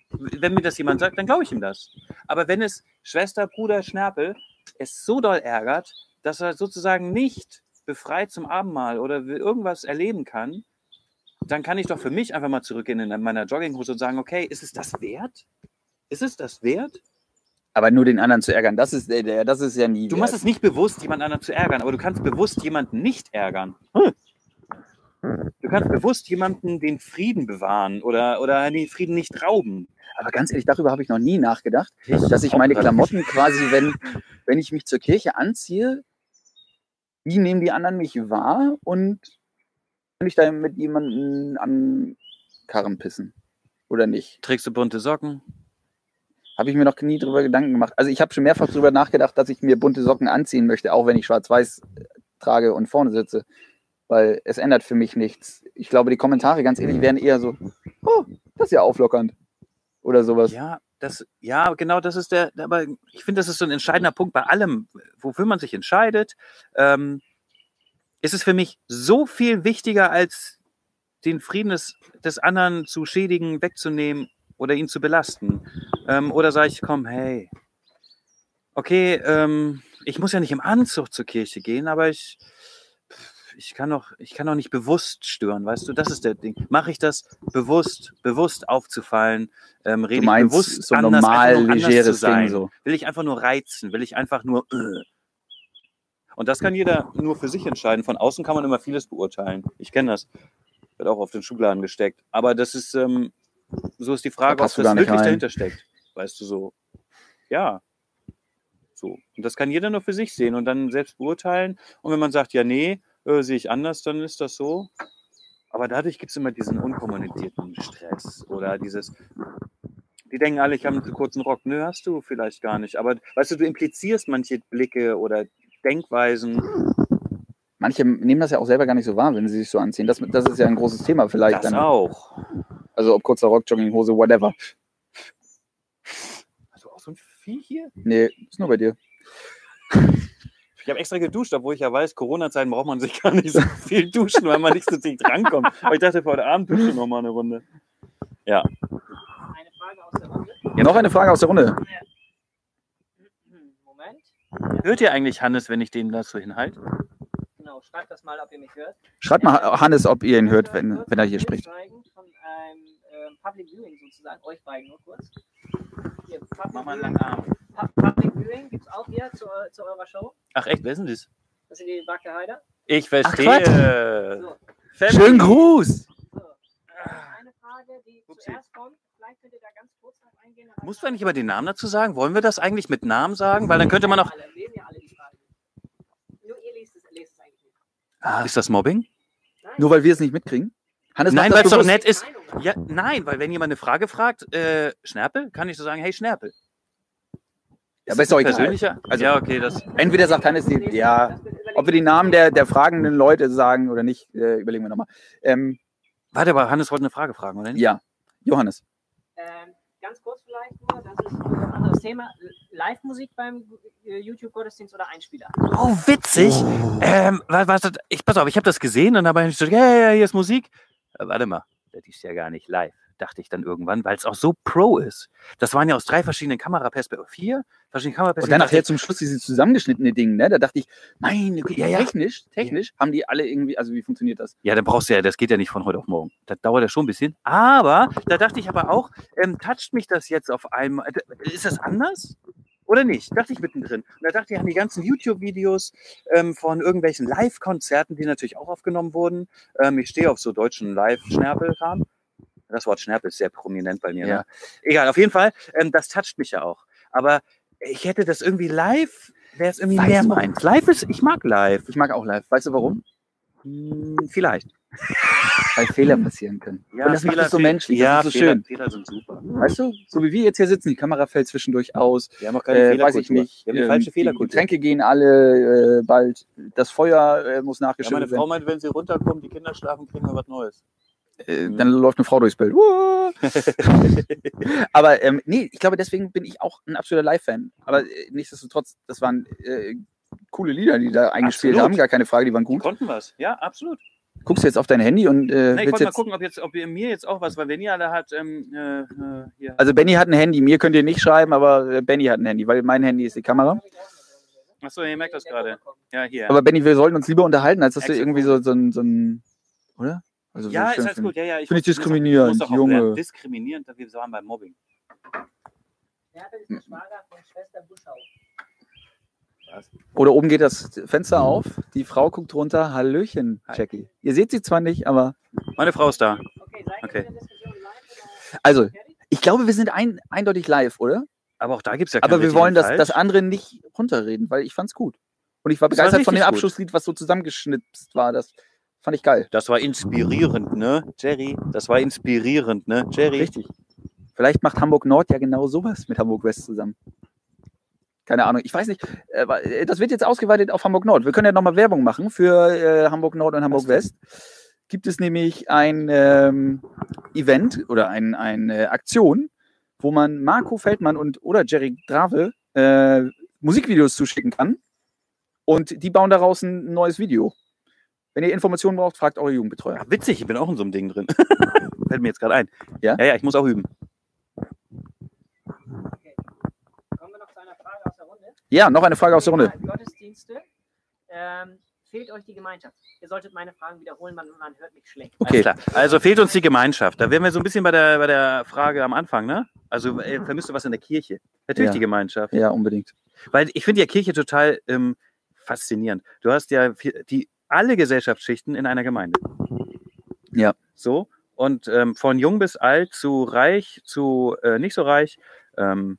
Wenn mir das jemand sagt, dann glaube ich ihm das. Aber wenn es Schwester, Bruder, Schnärpel es so doll ärgert, dass er sozusagen nicht befreit zum Abendmahl oder irgendwas erleben kann, dann kann ich doch für mich einfach mal zurückgehen in meiner Jogginghose und sagen, okay, ist es das wert? Ist es das wert? aber nur den anderen zu ärgern, das ist, äh, der- das ist ja nie. Du wert. machst es nicht bewusst, jemand anderen zu ärgern, aber du kannst bewusst jemanden nicht ärgern. Hm. Du kannst bewusst jemanden den Frieden bewahren oder, oder den Frieden nicht rauben. Aber ganz ehrlich, darüber habe ich noch nie nachgedacht, dass ich meine Klamotten quasi, wenn, wenn ich mich zur Kirche anziehe, wie nehmen die anderen mich wahr und kann ich da mit jemandem an Karren pissen oder nicht? Trägst du bunte Socken? Habe ich mir noch nie drüber Gedanken gemacht. Also ich habe schon mehrfach drüber nachgedacht, dass ich mir bunte Socken anziehen möchte, auch wenn ich schwarz-weiß äh, trage und vorne sitze. Weil es ändert für mich nichts. Ich glaube, die Kommentare, ganz ehrlich, wären eher so, oh, das ist ja auflockernd. Oder sowas. Ja, das, ja, genau, das ist der, aber ich finde, das ist so ein entscheidender Punkt bei allem, wofür man sich entscheidet. Ähm, ist es für mich so viel wichtiger, als den Frieden des, des anderen zu schädigen, wegzunehmen oder ihn zu belasten. Ähm, oder sage ich, komm, hey, okay, ähm, ich muss ja nicht im Anzug zur Kirche gehen, aber ich, ich kann doch, ich kann doch nicht bewusst stören, weißt du, das ist der Ding. Mache ich das bewusst, bewusst aufzufallen, ähm, rede Du meinst ich bewusst so anders, normal, anders zu legeres sein. Ding so. Will ich einfach nur reizen? Will ich einfach nur. Äh. Und das kann jeder nur für sich entscheiden. Von außen kann man immer vieles beurteilen. Ich kenne das. Wird auch auf den Schubladen gesteckt. Aber das ist, ähm, so ist die Frage, ob passt du das wirklich rein. dahinter steckt. Weißt du so? Ja. So. Und das kann jeder nur für sich sehen und dann selbst beurteilen. Und wenn man sagt, ja, nee, äh, sehe ich anders, dann ist das so. Aber dadurch gibt es immer diesen unkommunizierten Stress oder dieses, die denken alle, ich habe einen kurzen Rock. Nö, hast du vielleicht gar nicht. Aber weißt du, du implizierst manche Blicke oder Denkweisen. Manche nehmen das ja auch selber gar nicht so wahr, wenn sie sich so anziehen. Das, das ist ja ein großes Thema vielleicht. Das Dann. auch. Also ob kurzer Rock, Jogginghose, whatever. Hast du auch so ein Vieh hier? Nee, ist nur bei dir. Ich habe extra geduscht, obwohl ich ja weiß, Corona-Zeiten braucht man sich gar nicht so viel duschen, weil man nicht so dicht rankommt. Aber ich dachte, für heute Abend dusche ich noch mal eine Runde. Eine Frage aus der Runde. Noch eine Frage aus der Runde. Moment. Hört ihr eigentlich Hannes, wenn ich den da so hinhalte? Genau, schreibt das mal, ob ihr mich hört. Schreibt mal Hannes, ob ihr ihn hört, wenn, wenn er hier spricht. zeigen Von einem ähm, Public Viewing sozusagen, euch beiden nur kurz. Hier, Public Mach mal einen langen Arm. Pu- Public Viewing gibt es auch hier zu, zu eurer Show. Ach echt, wer ist denn das? Das sind die Wacke Heider. Ich verstehe. So. Schönen Gruß! so. Äh, eine Frage, die Upsi. zuerst kommt. Vielleicht könnt ihr da ganz kurz drauf eingehen. Musst du eigentlich immer den Namen dazu sagen? Wollen wir das eigentlich mit Namen sagen? Weil dann könnte man auch. Alle, lesen ja alle die Fragen. Nur ihr lest es, lest es eigentlich nicht. Ah, ist das Mobbing? Nein. Nur weil wir es nicht mitkriegen? Hannes Nein, weil das es doch nett ist. Ja, nein, weil wenn jemand eine Frage fragt, äh, Schnärpel, kann ich so sagen, hey Schnärpel. Ja, aber ist doch egal. persönlicher? Also- ja, okay, das. Entweder sagt Hannes, die, ja, ob wir die Namen der, der fragenden Leute sagen oder nicht, äh, überlegen wir nochmal. Ähm, Warte, aber Hannes wollte eine Frage fragen, oder nicht? ja, Johannes. Ähm, ganz kurz vielleicht nur, das ist ein anderes Thema. Live-Musik beim äh, YouTube-Gottesdienst oder Einspieler? Oh, witzig. Ähm, was, was, ich, pass auf, ich habe das gesehen und dann habe ich so, ja, ja, hier ist Musik. Äh, warte mal, das ist ja gar nicht live, dachte ich dann irgendwann, weil es auch so pro ist. Das waren ja aus drei verschiedenen Kameraperspektiven, vier verschiedene Und Kameraperspektiven. dann Dachte nachher zum Schluss diese zusammengeschnittene Ding, ne? Da dachte ich, meine Güte, Ja, ja. technisch, technisch haben die alle irgendwie, also wie funktioniert das? Ja, dann brauchst du ja, das geht ja nicht von heute auf morgen. Das dauert ja schon ein bisschen. Aber da dachte ich aber auch, ähm, toucht mich das jetzt auf einmal? Ist das anders? Oder nicht? Dachte ich mittendrin. Und da dachte ich an die ganzen YouTube-Videos ähm, von irgendwelchen Live-Konzerten, die natürlich auch aufgenommen wurden. Ähm, ich stehe auf so deutschen Live-Schnärpel-Kram. Das Wort Schnärpel ist sehr prominent bei mir. Ja. Ne? Egal, auf jeden Fall, ähm, das toucht mich ja auch. Aber ich hätte das irgendwie live, wäre es irgendwie Weißt mehr meins. Live ist, ich mag live. Ich mag auch live. Weißt du warum? Hm, vielleicht. Weil Fehler passieren können. und das macht es so menschlich. Ja, das ist so Fehler, schön. Fehler sind super. Weißt du, so wie wir jetzt hier sitzen, die Kamera fällt zwischendurch aus. Wir haben auch Äh, weiß ich nicht. Wir haben ähm, falsche die Fehlerkultur. Getränke gehen alle äh, bald. Das Feuer äh, muss Ja, meine nachgeschüttet Frau werden. meint, wenn sie runterkommen, die Kinder schlafen, kriegen wir was Neues. Äh, dann läuft eine Frau durchs Bild. Aber ähm, nee, ich glaube, deswegen bin ich auch ein absoluter Live-Fan. Aber äh, nichtsdestotrotz, das waren äh, coole Lieder, die da eingespielt Absolut. haben. Gar keine Frage, die waren Die gut. konnten was. Ja, absolut. Guckst du jetzt auf dein Handy und äh, Nee, ich wollte mal gucken, ob, jetzt, ob ihr mir jetzt auch was, weil ihr alle hat, ähm, äh, äh, hier. Also Benny hat ein Handy, mir könnt ihr nicht schreiben, aber Benny hat ein Handy, weil mein Handy ist die Kamera. Achso, ihr merkt das gerade. Ja, hier. Aber Benny, wir sollten uns lieber unterhalten, als dass du Exit irgendwie so, so ein, so ein. Oder? Also ja, ist alles gut. Ja, ja, ich Finde ich auch- diskriminierend, muss auch Junge. lernen. Diskriminierend, wir waren beim Mobbing. Beate ist der Schwager von Schwester Buschau. Oder oben geht das Fenster auf, die Frau guckt runter. Hallöchen. Jackie. Ihr seht sie zwar nicht, aber. Meine Frau ist da. Okay, seid ihr mit der Diskussion live oder Also, ich glaube, wir sind ein, eindeutig live, oder? Aber auch da gibt es ja Aber kein wir wollen das, das andere nicht runterreden, weil ich fand's gut. Und ich war begeistert von dem. Abschlusslied, was so zusammengeschnitzt war. Das fand ich geil. Das war inspirierend, ne, Jerry? Das war inspirierend, ne, Jerry? Richtig. Vielleicht macht Hamburg Nord ja genau sowas mit Hamburg West zusammen. Keine Ahnung. Ich weiß nicht. äh, äh, Das wird jetzt ausgeweitet auf Hamburg Nord. Wir können ja nochmal Werbung machen für äh, Hamburg Nord und Hamburg West. Gibt es nämlich ein ähm, Event oder ein, eine Aktion, wo man Marco Feldmann und oder Jerry Drave äh, Musikvideos zuschicken kann. Und die bauen daraus ein neues Video. Wenn ihr Informationen braucht, fragt eure Jugendbetreuer. Ach, witzig, ich bin auch in so einem Ding drin. Fällt mir jetzt gerade ein. Ja? Ja, ja, ich muss auch üben. Kommen wir noch zu einer Frage aus der Runde. Ja, noch eine Frage aus der Runde. Gottesdienste. Ähm, fehlt euch die Gemeinschaft? Ihr solltet meine Fragen wiederholen, man, man hört mich schlecht. Okay. Klar. Also fehlt uns die Gemeinschaft. Da wären wir so ein bisschen bei der, bei der Frage am Anfang, ne? Also äh, vermisst du was in der Kirche? Natürlich Ja. die Gemeinschaft. Ja, unbedingt. Weil ich finde ja Kirche total ähm, faszinierend. Du hast ja viel- die, alle Gesellschaftsschichten in einer Gemeinde. Ja. So. Und ähm, von jung bis alt, zu reich, zu äh, nicht so reich. Ähm,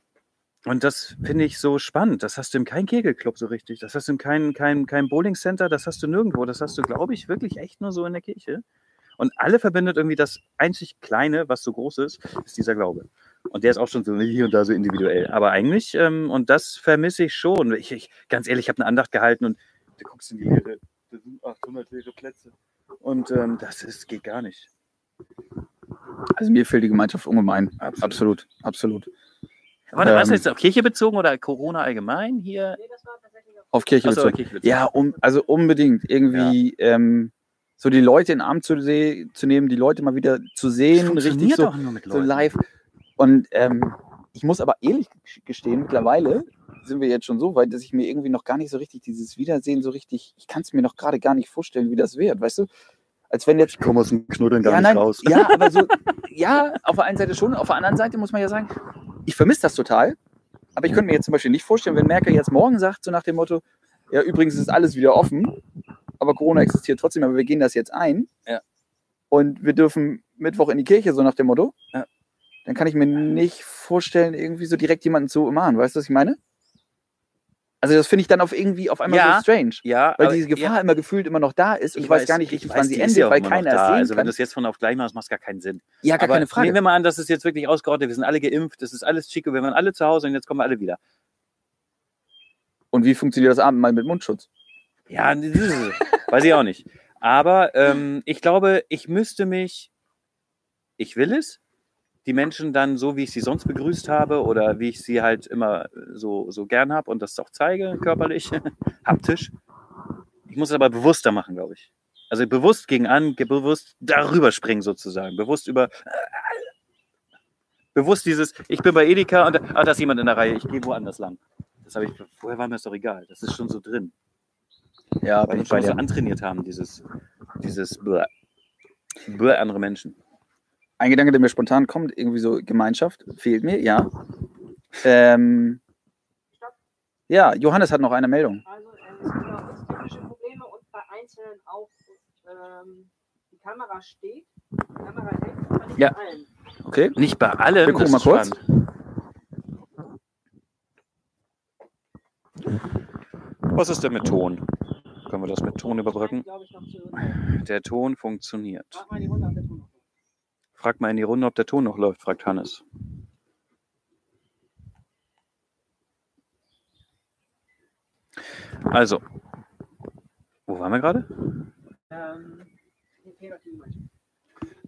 und das finde ich so spannend. Das hast du in keinem Kegelclub so richtig. Das hast du in keinem kein, kein Bowlingcenter. Das hast du nirgendwo. Das hast du, glaube ich, wirklich echt nur so in der Kirche. Und alle verbindet irgendwie das einzig Kleine, was so groß ist, ist dieser Glaube. Und der ist auch schon so hier und da so individuell. Aber eigentlich, ähm, und das vermisse ich schon. Ich, ich, ganz ehrlich, ich habe eine Andacht gehalten und du guckst in die Leere. Da sind 800 leere Plätze. Und ähm, das ist, geht gar nicht. Also mir fehlt die Gemeinschaft ungemein. Absolut. Absolut, absolut. Warte, was Ähm, ist jetzt auf Kirche bezogen oder Corona allgemein hier? Nee, das war tatsächlich auf Auf Kirche Achso, bezogen. Kirche bezogen. Ja, um, also unbedingt irgendwie ähm, so die Leute in den Arm zu, zu nehmen, die Leute mal wieder zu sehen, richtig so, auch nur mit so live. Und ähm, ich muss aber ehrlich gestehen, mittlerweile sind wir jetzt schon so weit, dass ich mir irgendwie noch gar nicht so richtig dieses Wiedersehen so richtig, ich kann es mir noch gerade gar nicht vorstellen, wie das wird, weißt du? Als wenn jetzt komme aus dem Knuddeln ja, nein, Ja, aber so, ja, auf der einen Seite schon, auf der anderen Seite muss man ja sagen, ich vermisse das total. Aber ich könnte mir jetzt zum Beispiel nicht vorstellen, wenn Merkel jetzt morgen sagt, so nach dem Motto, ja, übrigens ist alles wieder offen, aber Corona existiert trotzdem, aber wir gehen das jetzt ein. Ja. Und wir dürfen Mittwoch in die Kirche, so nach dem Motto. Ja. Dann kann ich mir nicht vorstellen, irgendwie so direkt jemanden zu umarmen. Weißt du, was ich meine? Also das finde ich dann auf irgendwie auf einmal Ja, so strange. Ja, Weil diese Gefahr ja, immer gefühlt immer noch da ist und ich, weiß, gar nicht ich richtig, weiß, wann sie endet, ja weil keiner es sehen Also wenn kann. du es jetzt von auf gleich machst, macht es gar keinen Sinn. Ja, gar aber keine Frage. nehmen wir mal an, das ist jetzt wirklich ausgerottet. Wir sind alle geimpft, es ist alles chico, wir waren alle zu Hause und jetzt kommen wir alle wieder. Und wie funktioniert das Abendmahl mit Mundschutz? Ja, das weiß ich auch nicht. Aber ähm, ich glaube, ich müsste mich, ich will es, die Menschen dann so, wie ich sie sonst begrüßt habe oder wie ich sie halt immer so, so gern habe und das auch zeige, körperlich, haptisch. Ich muss es aber bewusster machen, glaube ich. Also bewusst gegen an, bewusst darüber springen sozusagen. Bewusst über. Bewusst dieses, ich bin bei Edeka und ah, da ist jemand in der Reihe, ich gehe woanders lang. Das habe ich, vorher war mir das doch egal. Das ist schon so drin Ja, weil ich schon so antrainiert haben, dieses, dieses Bläh. Bläh andere Menschen. Ein Gedanke, der mir spontan kommt, irgendwie so Gemeinschaft, fehlt mir, ja. Ähm, ja, Johannes hat noch eine Meldung. Also ähm, es gibt bei uns technische Probleme und bei Einzelnen auch. Ähm, die Kamera steht, die Kamera hängt, aber nicht Ja. bei allen. Okay. Nicht bei allem. Wir gucken mal kurz. spannend. Was ist denn mit Ton? Können wir das mit Ton überbrücken? Der Ton funktioniert. Frag mal die Runde, ob der Ton. Frag mal in die Runde, ob der Ton noch läuft, fragt Hannes. Also, wo waren wir gerade? Ähm.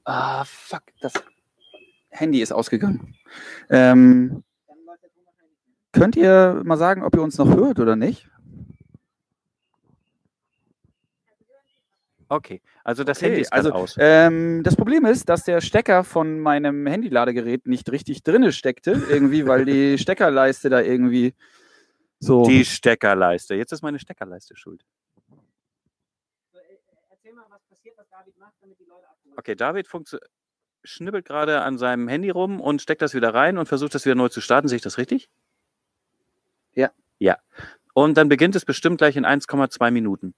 Ah, fuck, das Handy ist ausgegangen. Ähm, könnt ihr mal sagen, ob ihr uns noch hört oder nicht? Okay, also das Okay, Handy ist also aus. Ähm, das Problem ist, dass der Stecker von meinem Handyladegerät nicht richtig drinne steckte, irgendwie, weil die Steckerleiste da irgendwie so. Die Steckerleiste. Jetzt ist meine Steckerleiste schuld. Äh, Erzähl mal, was passiert, was David macht, damit die Leute abholen. Okay, David funktio- schnibbelt gerade an seinem Handy rum und steckt das wieder rein und versucht das wieder neu zu starten. Sehe ich das richtig? Ja. Ja. Und dann beginnt es bestimmt gleich in 1,2 Minuten.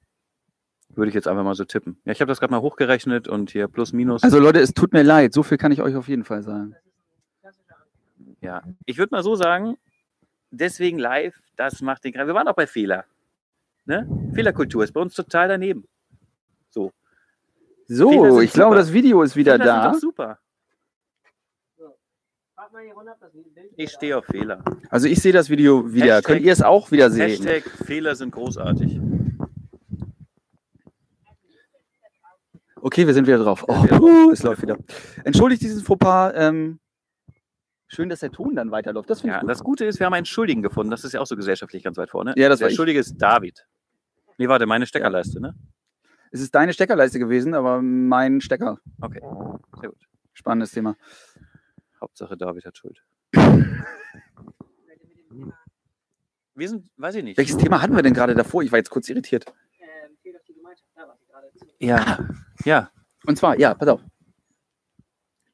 Würde ich jetzt einfach mal so tippen. Ja, ich habe das gerade mal hochgerechnet und hier plus minus. also Leute, es tut mir leid, so viel kann ich euch auf jeden Fall sagen. Ja, ich würde mal so sagen, deswegen live, das macht den Kreis. Wir waren auch bei Fehler. Ne? Fehlerkultur ist bei uns total daneben. So. So, sind ich glaube, super. das Video ist wieder Fehler sind da. doch super. Ich stehe auf Fehler. Also ich sehe das Video wieder. Hashtag- Könnt ihr es auch wieder sehen? Hashtag Fehler sind großartig. Okay, wir sind wieder drauf. Oh, puh, es läuft wieder. Entschuldigt dieses Fauxpas. Ähm, schön, dass der Ton dann weiterläuft. Das finde Ja, ich gut. das Gute ist, wir haben einen Schuldigen gefunden. Das ist ja auch so gesellschaftlich ganz weit vorne. Ja, das Der war ich. Schuldige ist David. Nee, warte, meine Steckerleiste, ne? Es ist deine Steckerleiste gewesen, aber mein Stecker. Okay, sehr gut. Spannendes Thema. Hauptsache David hat Schuld. Wir sind, weiß ich nicht. Welches Thema hatten wir denn gerade davor? Ich war jetzt kurz irritiert. Ähm, fehlt auf die Gemeinschaft. Da war sie gerade. Ja, ja. Und zwar, ja, pass auf.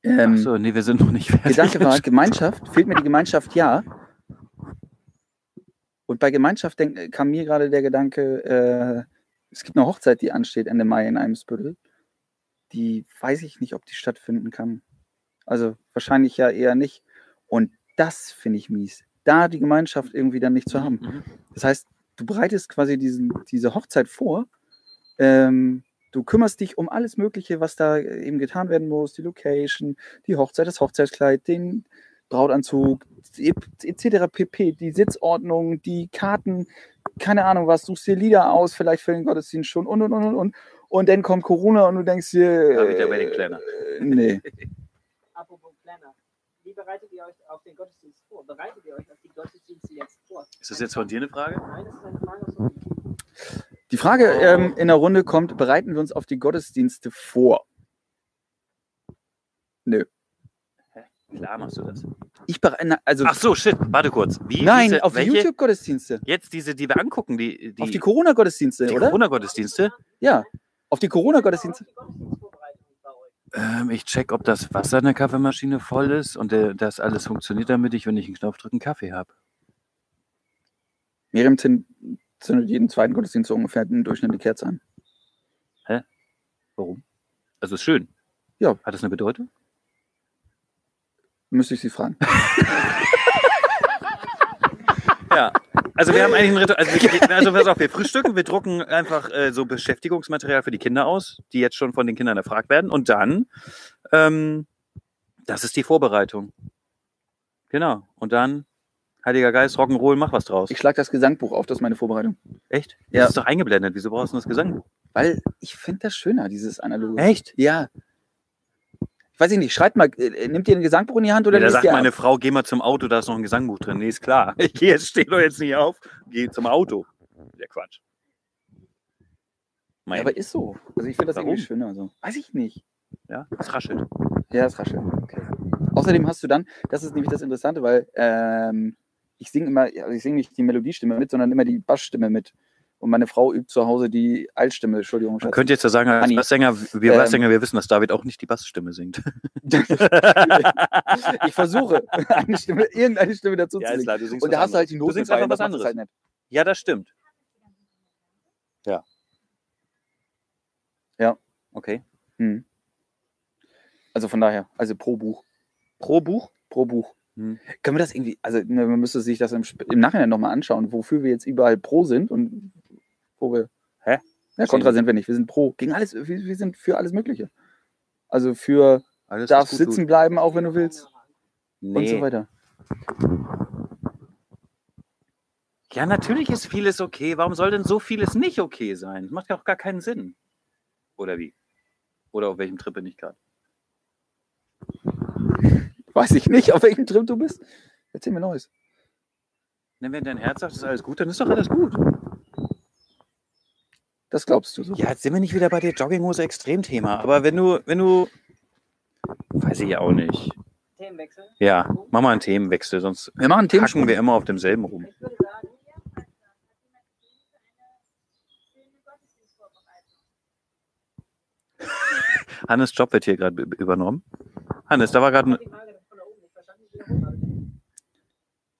Ähm, Achso, nee, wir sind noch nicht fertig. Gedanke war, Gemeinschaft, fehlt mir die Gemeinschaft, ja. Und bei Gemeinschaft denk, kam mir gerade der Gedanke, äh, es gibt eine Hochzeit, die ansteht Ende Mai in Eimsbüttel. Die weiß ich nicht, ob die stattfinden kann. Also wahrscheinlich ja eher nicht. Und das finde ich mies. Da die Gemeinschaft irgendwie dann nicht zu haben. Mhm. Das heißt, du bereitest quasi diesen, diese Hochzeit vor. Ähm, du kümmerst dich um alles Mögliche, was da eben getan werden muss. Die Location, die Hochzeit, das Hochzeitskleid, den Brautanzug, etc. pp. Die Sitzordnung, die Karten, keine Ahnung was. Suchst dir Lieder aus, vielleicht für den Gottesdienst schon und und und und und. Und dann kommt Corona und du denkst dir. David, der Wedding Planner. Äh, nee. Apropos Planner. Wie bereitet ihr euch auf den Gottesdienst vor? Bereitet ihr euch auf die Gottesdienste jetzt vor? Ist das jetzt von dir eine Frage? Nein, das ist eine Frage aus dem Die Frage ähm, in der Runde kommt: Bereiten wir uns auf die Gottesdienste vor? Klar machst du das. Ich bereite. Also, Ach so, shit, warte kurz. Wie, nein, diese, auf die? YouTube-Gottesdienste. Jetzt diese, die wir angucken, die, die, Auf die Corona-Gottesdienste, die oder? Corona-Gottesdienste. Ja. Auf die Corona-Gottesdienste. Ähm, ich check, ob das Wasser in der Kaffeemaschine voll ist und der, das alles funktioniert, damit ich, wenn ich einen Knopf drücke, einen Kaffee habe. Miriam zündet jeden zweiten Gottesdienst so ungefähr einen Durchschnitt die Kerze an. Warum? Also ist schön. Ja. Hat das eine Bedeutung? Müsste ich sie fragen. Ja. Also wir haben eigentlich ein Ritual. Also, wir, also pass auf, wir frühstücken, wir drucken einfach äh, so Beschäftigungsmaterial für die Kinder aus, die jetzt schon von den Kindern erfragt werden. Und dann, ähm, das ist die Vorbereitung. Genau. Und dann, Heiliger Geist, Rock'n'Roll, mach was draus. Ich schlage das Gesangbuch auf, das ist meine Vorbereitung. Echt? Ja. Das ist doch eingeblendet. Wieso brauchst du das Gesang? Weil ich finde das schöner, dieses analoge. Echt? Ja. Ich weiß ich nicht, schreibt mal, äh, nimmt ihr ein Gesangbuch in die Hand oder Nee, da sagt meine ab? Frau, geh mal zum Auto, da ist noch ein Gesangbuch drin. Nee, ist klar. Ich gehe jetzt, steh doch jetzt nicht auf. Geh zum Auto. Der Quatsch. Ja, aber ist so. Also ich finde das Warum? irgendwie schöner. So. Weiß ich nicht. ja, es raschelt. Ja, das raschelt. Okay. Außerdem hast du dann, das ist nämlich das Interessante, weil ähm, ich singe immer, also ich singe nicht die Melodiestimme mit, sondern immer die Bassstimme mit. Und meine Frau übt zu Hause die Altstimme, Entschuldigung. Man Schatz. könnte jetzt ja sagen, als. Basssänger, wir Ähm. Basssänger, wir wissen, dass David auch nicht die Bassstimme singt. ich versuche, eine Stimme, irgendeine Stimme dazu zu legen. klar, du singst Und da hast du halt die Du Noten. singst dabei, einfach was anderes. Halt nicht. Ja, das stimmt. Ja. Ja. Okay. Mhm. Also von daher, also pro Buch. Pro Buch? Pro Buch. Hm. Können wir das irgendwie, also ne, man müsste sich das im, im Nachhinein nochmal anschauen, wofür wir jetzt überall pro sind und wo wir. Hä? Ja, kontra sind wir nicht. Wir sind pro. Gegen alles, wir, wir sind für alles Mögliche. Also für Alles, darfst sitzen tut. bleiben, auch wenn du willst. Nee. Und so weiter. Ja, natürlich ist vieles okay. Warum soll denn so vieles nicht okay sein? Das macht ja auch gar keinen Sinn. Oder wie? Oder auf welchem Trip bin ich gerade? Weiß ich nicht, auf welchem Trip du bist. Erzähl mir Neues. Ne, wenn dein Herz sagt, ist alles gut, dann ist doch alles gut. Das glaubst du so. Ja, jetzt sind wir nicht wieder bei der Jogginghose Extremthema. Aber wenn du, wenn du, weiß ich auch nicht. Themenwechsel. Ja, mach mal einen Themenwechsel, sonst Wir machen Themensprung. wir immer auf demselben rum. Ich würde sagen, Hannes Job wird hier gerade übernommen. Hannes, da war gerade ein,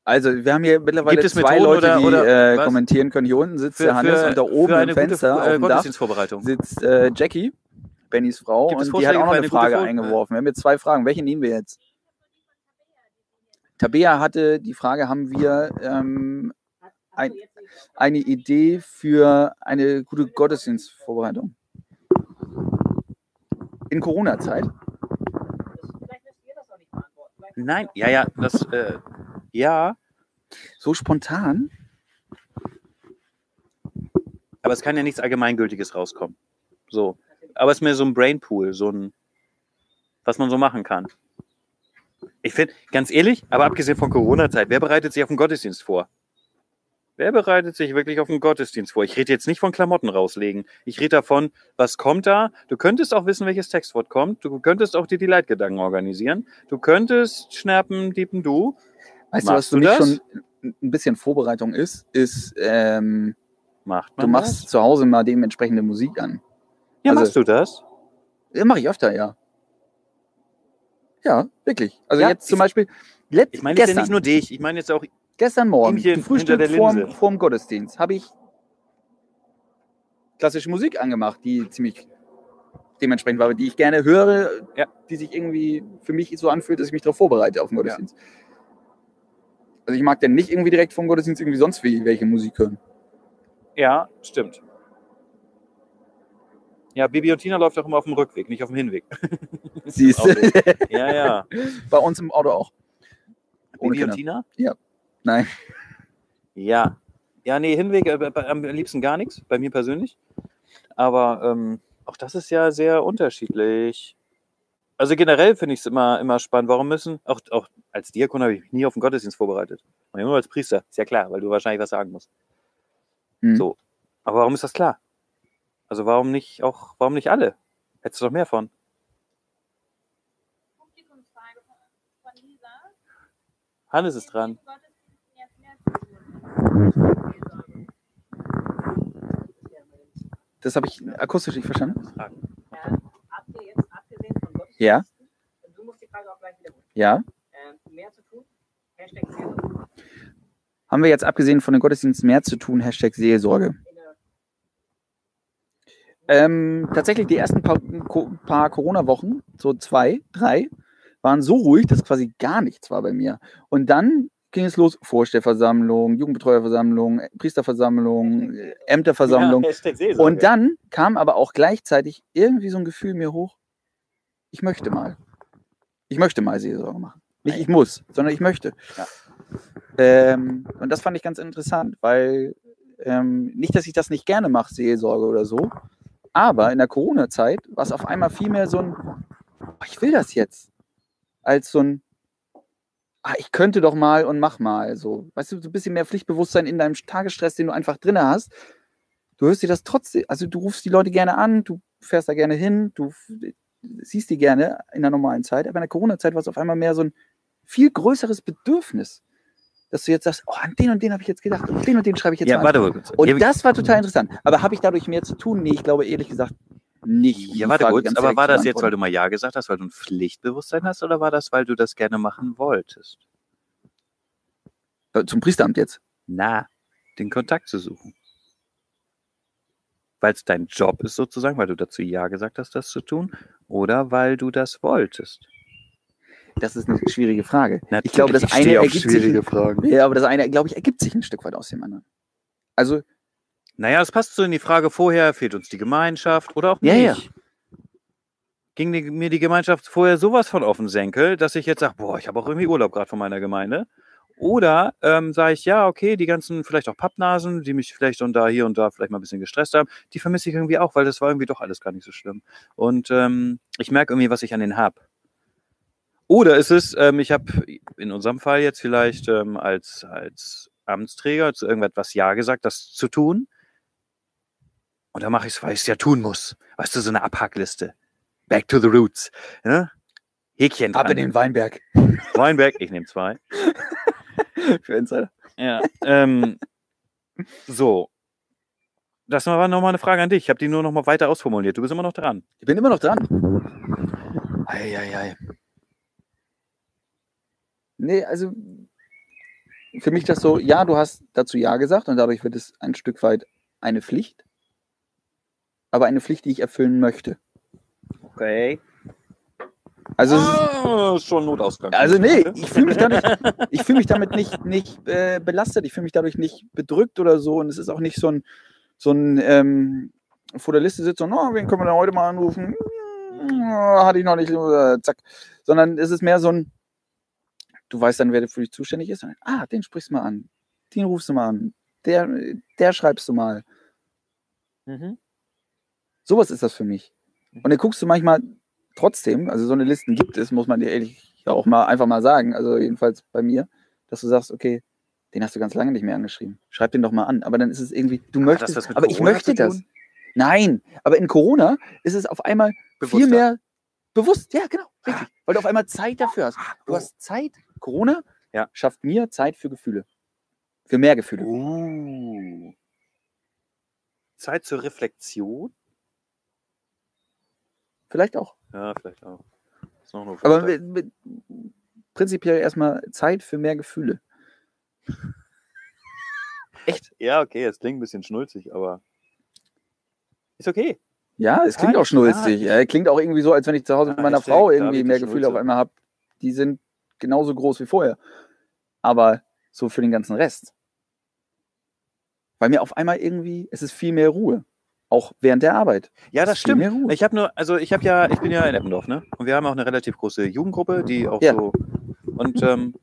Also, wir haben hier mittlerweile Gibt es zwei Methoden Leute, oder- die oder äh, kommentieren können. Hier unten sitzt für, der Hannes für, und da oben im Fenster gute auf äh, dem Dach Gottesdienstvorbereitung. sitzt äh, Jackie, Bennys Frau, und die hat auch noch eine Frage eingeworfen. Wir haben jetzt zwei Fragen. Welche nehmen wir jetzt? Tabea hatte die Frage, haben wir ähm, ein, eine Idee für eine gute Gottesdienstvorbereitung? In Corona-Zeit? Nein, ja, ja, das, äh, ja, So spontan? aber es kann ja nichts Allgemeingültiges rauskommen. So. Aber es ist mehr so ein Brainpool, so ein, was man so machen kann. Ich finde, ganz ehrlich, aber abgesehen von Corona-Zeit, wer bereitet sich auf den Gottesdienst vor? Wer bereitet sich wirklich auf den Gottesdienst vor? Ich rede jetzt nicht von Klamotten rauslegen. Ich rede davon, was kommt da? Du könntest auch wissen, welches Textwort kommt. Du könntest auch dir die Leitgedanken organisieren. Du könntest schnappen, diepen du. Weißt du, was Machst für du mich schon ein bisschen Vorbereitung ist? Ist, ähm, Macht man du machst das? zu Hause mal dementsprechende Musik an. Ja, also- machst du das? Ja, mache ich öfter, ja. Ja, wirklich. Also Ja, jetzt zum Beispiel, letzt, Ich meine jetzt ja gestern, nicht nur dich, ich meine jetzt auch gestern Morgen, zum Frühstück vorm, vorm Gottesdienst, habe ich klassische Musik angemacht, die ziemlich dementsprechend war, die ich gerne höre, Ja. die sich irgendwie für mich so anfühlt, dass ich mich darauf vorbereite auf den Gottesdienst. Also ich mag dann nicht irgendwie direkt vom Gottesdienst irgendwie sonst wie welche Musik hören. Ja, stimmt. Ja, Bibi und Tina läuft auch immer auf dem Rückweg, nicht auf dem Hinweg. Siehst du? Ja, ja. Bei uns im Auto auch. Ohne Bibi und Kinder. Tina? Nein. Ja. Ja, nee, Hinweg äh, am liebsten gar nichts, bei mir persönlich. Aber ähm, auch das ist ja sehr unterschiedlich. Also generell finde ich es immer, immer spannend. Warum müssen, auch, auch als Diakon habe ich mich nie auf den Gottesdienst vorbereitet. Und nur als Priester, ist ja klar, weil du wahrscheinlich was sagen musst. Hm. So. Aber warum ist das klar? Also warum nicht auch, warum nicht alle? Hättest du doch mehr von. Publikumsfrage von, von Lisa. Hannes ist dran. Das habe ich akustisch nicht verstanden. habt ihr jetzt abgesehen von Gottesdienst, Ja, du musst die Frage auch gleich wiederholen, ja. äh, mehr zu tun? Hashtag Seelsorge. Haben wir jetzt abgesehen von den Gottesdiensten mehr zu tun? Hashtag Seelsorge. Ähm, tatsächlich die ersten paar, paar Corona-Wochen, so zwei, drei, waren so ruhig, dass quasi gar nichts war bei mir. Und dann ging es los, Vorstellversammlung, Jugendbetreuerversammlung, Priesterversammlung, Ämterversammlung. Und dann kam aber auch gleichzeitig irgendwie so ein Gefühl mir hoch, ich möchte mal. Ich möchte mal Seelsorge machen. Nicht ich muss, sondern ich möchte. Ja. Ähm, und das fand ich ganz interessant, weil ähm, nicht, dass ich das nicht gerne mache, Seelsorge oder so, aber in der Corona-Zeit war es auf einmal viel mehr so ein, oh, ich will das jetzt, als so ein, ah, ich könnte doch mal und mach mal. So, weißt du, so ein bisschen mehr Pflichtbewusstsein in deinem Tagesstress, den du einfach drin hast. Du hörst dir das trotzdem, also du rufst die Leute gerne an, du fährst da gerne hin, du siehst die gerne in der normalen Zeit, aber in der Corona-Zeit war es auf einmal mehr so ein viel größeres Bedürfnis, dass du jetzt sagst, oh, an den und den habe ich jetzt gedacht und den und den schreibe ich jetzt Ja, mal warte kurz. Und ja, das war total interessant. Aber habe ich dadurch mehr zu tun? Nee, ich glaube ehrlich gesagt nicht. ja, warte kurz. Aber war das jetzt, weil du mal Ja gesagt hast, weil du ein Pflichtbewusstsein hast, oder war das, weil du das gerne machen wolltest? Äh, Zum Priesteramt jetzt. Na, den Kontakt zu suchen. Weil es dein Job ist sozusagen, weil du dazu Ja gesagt hast, das zu tun, oder weil du das wolltest. Das ist eine schwierige Frage. Natürlich, ich glaube, das eine stehe auf ergibt sich. Fragen. Ja, aber das eine, glaube ich, ergibt sich ein Stück weit aus dem anderen. Also, Naja, es passt so in die Frage vorher, fehlt uns die Gemeinschaft oder auch Ja, nicht. ja. Ging die, mir die Gemeinschaft vorher sowas von auf den Senkel, dass ich jetzt sage, boah, ich habe auch irgendwie Urlaub gerade von meiner Gemeinde. Oder ähm, sage ich, ja, okay, die ganzen vielleicht auch Pappnasen, die mich vielleicht und da hier und da vielleicht mal ein bisschen gestresst haben, die vermisse ich irgendwie auch, weil das war irgendwie doch alles gar nicht so schlimm. Und ähm, ich merke irgendwie, was ich an denen habe. Oder ist es, ähm, ich habe in unserem Fall jetzt vielleicht ähm, als, als Amtsträger zu irgendetwas Ja gesagt, das zu tun. Und dann mache ich es, weil ich es ja tun muss. Weißt du, so eine Abhackliste. Back to the roots. Ja? Häkchen ab dran. in den Weinberg. Weinberg, ich nehme zwei. Für Insider. Ja. Ähm, so. Das war nochmal eine Frage an dich. Ich habe die nur noch mal weiter ausformuliert. Du bist immer noch dran. Ich bin immer noch dran. Eieiei. Nee, also für mich das so, ja, du hast dazu Ja gesagt und dadurch wird es ein Stück weit eine Pflicht. Aber eine Pflicht, die ich erfüllen möchte. Okay. Also, Ah, ist schon Notausgang. also nee, ich fühle mich, ich fühl mich damit nicht, nicht äh, belastet, ich fühle mich dadurch nicht bedrückt oder so und es ist auch nicht so ein, so ein ähm, vor der Liste sitzt und, oh, wen können wir denn heute mal anrufen? Hm, Hatte ich noch nicht, äh, zack. Sondern es ist mehr so ein, du weißt dann, wer für dich zuständig ist. Und, ah, den sprichst du mal an, den rufst du mal an, der, der schreibst du mal. Mhm. Sowas ist das für mich. Und dann guckst du manchmal trotzdem, also so eine Listen gibt es, muss man dir ehrlich auch mal einfach mal sagen, also jedenfalls bei mir, dass du sagst, okay, den hast du ganz lange nicht mehr angeschrieben. Schreib den doch mal an. Aber dann ist es irgendwie, du möchtest, aber ich Corona möchte zu das. Nein, aber in Corona ist es auf einmal viel Bewusster. mehr bewusst. Ja, genau, richtig. Weil du auf einmal Zeit dafür hast. Du oh. hast Zeit. Corona Ja. schafft mir Zeit für Gefühle. Für mehr Gefühle. Uh. Zeit zur Reflexion? Vielleicht auch. Ja, vielleicht auch. Aber mit, mit, prinzipiell erstmal Zeit für mehr Gefühle. ja, okay, es klingt ein bisschen schnulzig, aber ist okay. Ja, es klingt auch schnulzig. Ja, klingt auch irgendwie so, als wenn ich zu Hause mit meiner Frau irgendwie mehr Gefühle auf einmal habe. Die sind genauso groß wie vorher. Aber so für den ganzen Rest. Weil mir auf einmal irgendwie, es ist viel mehr Ruhe. Auch während der Arbeit. Ja, das viel stimmt. Ich habe nur, also ich habe ja, ich bin ja in Eppendorf, ne? Und wir haben auch eine relativ große Jugendgruppe, die auch Ja. so und ähm,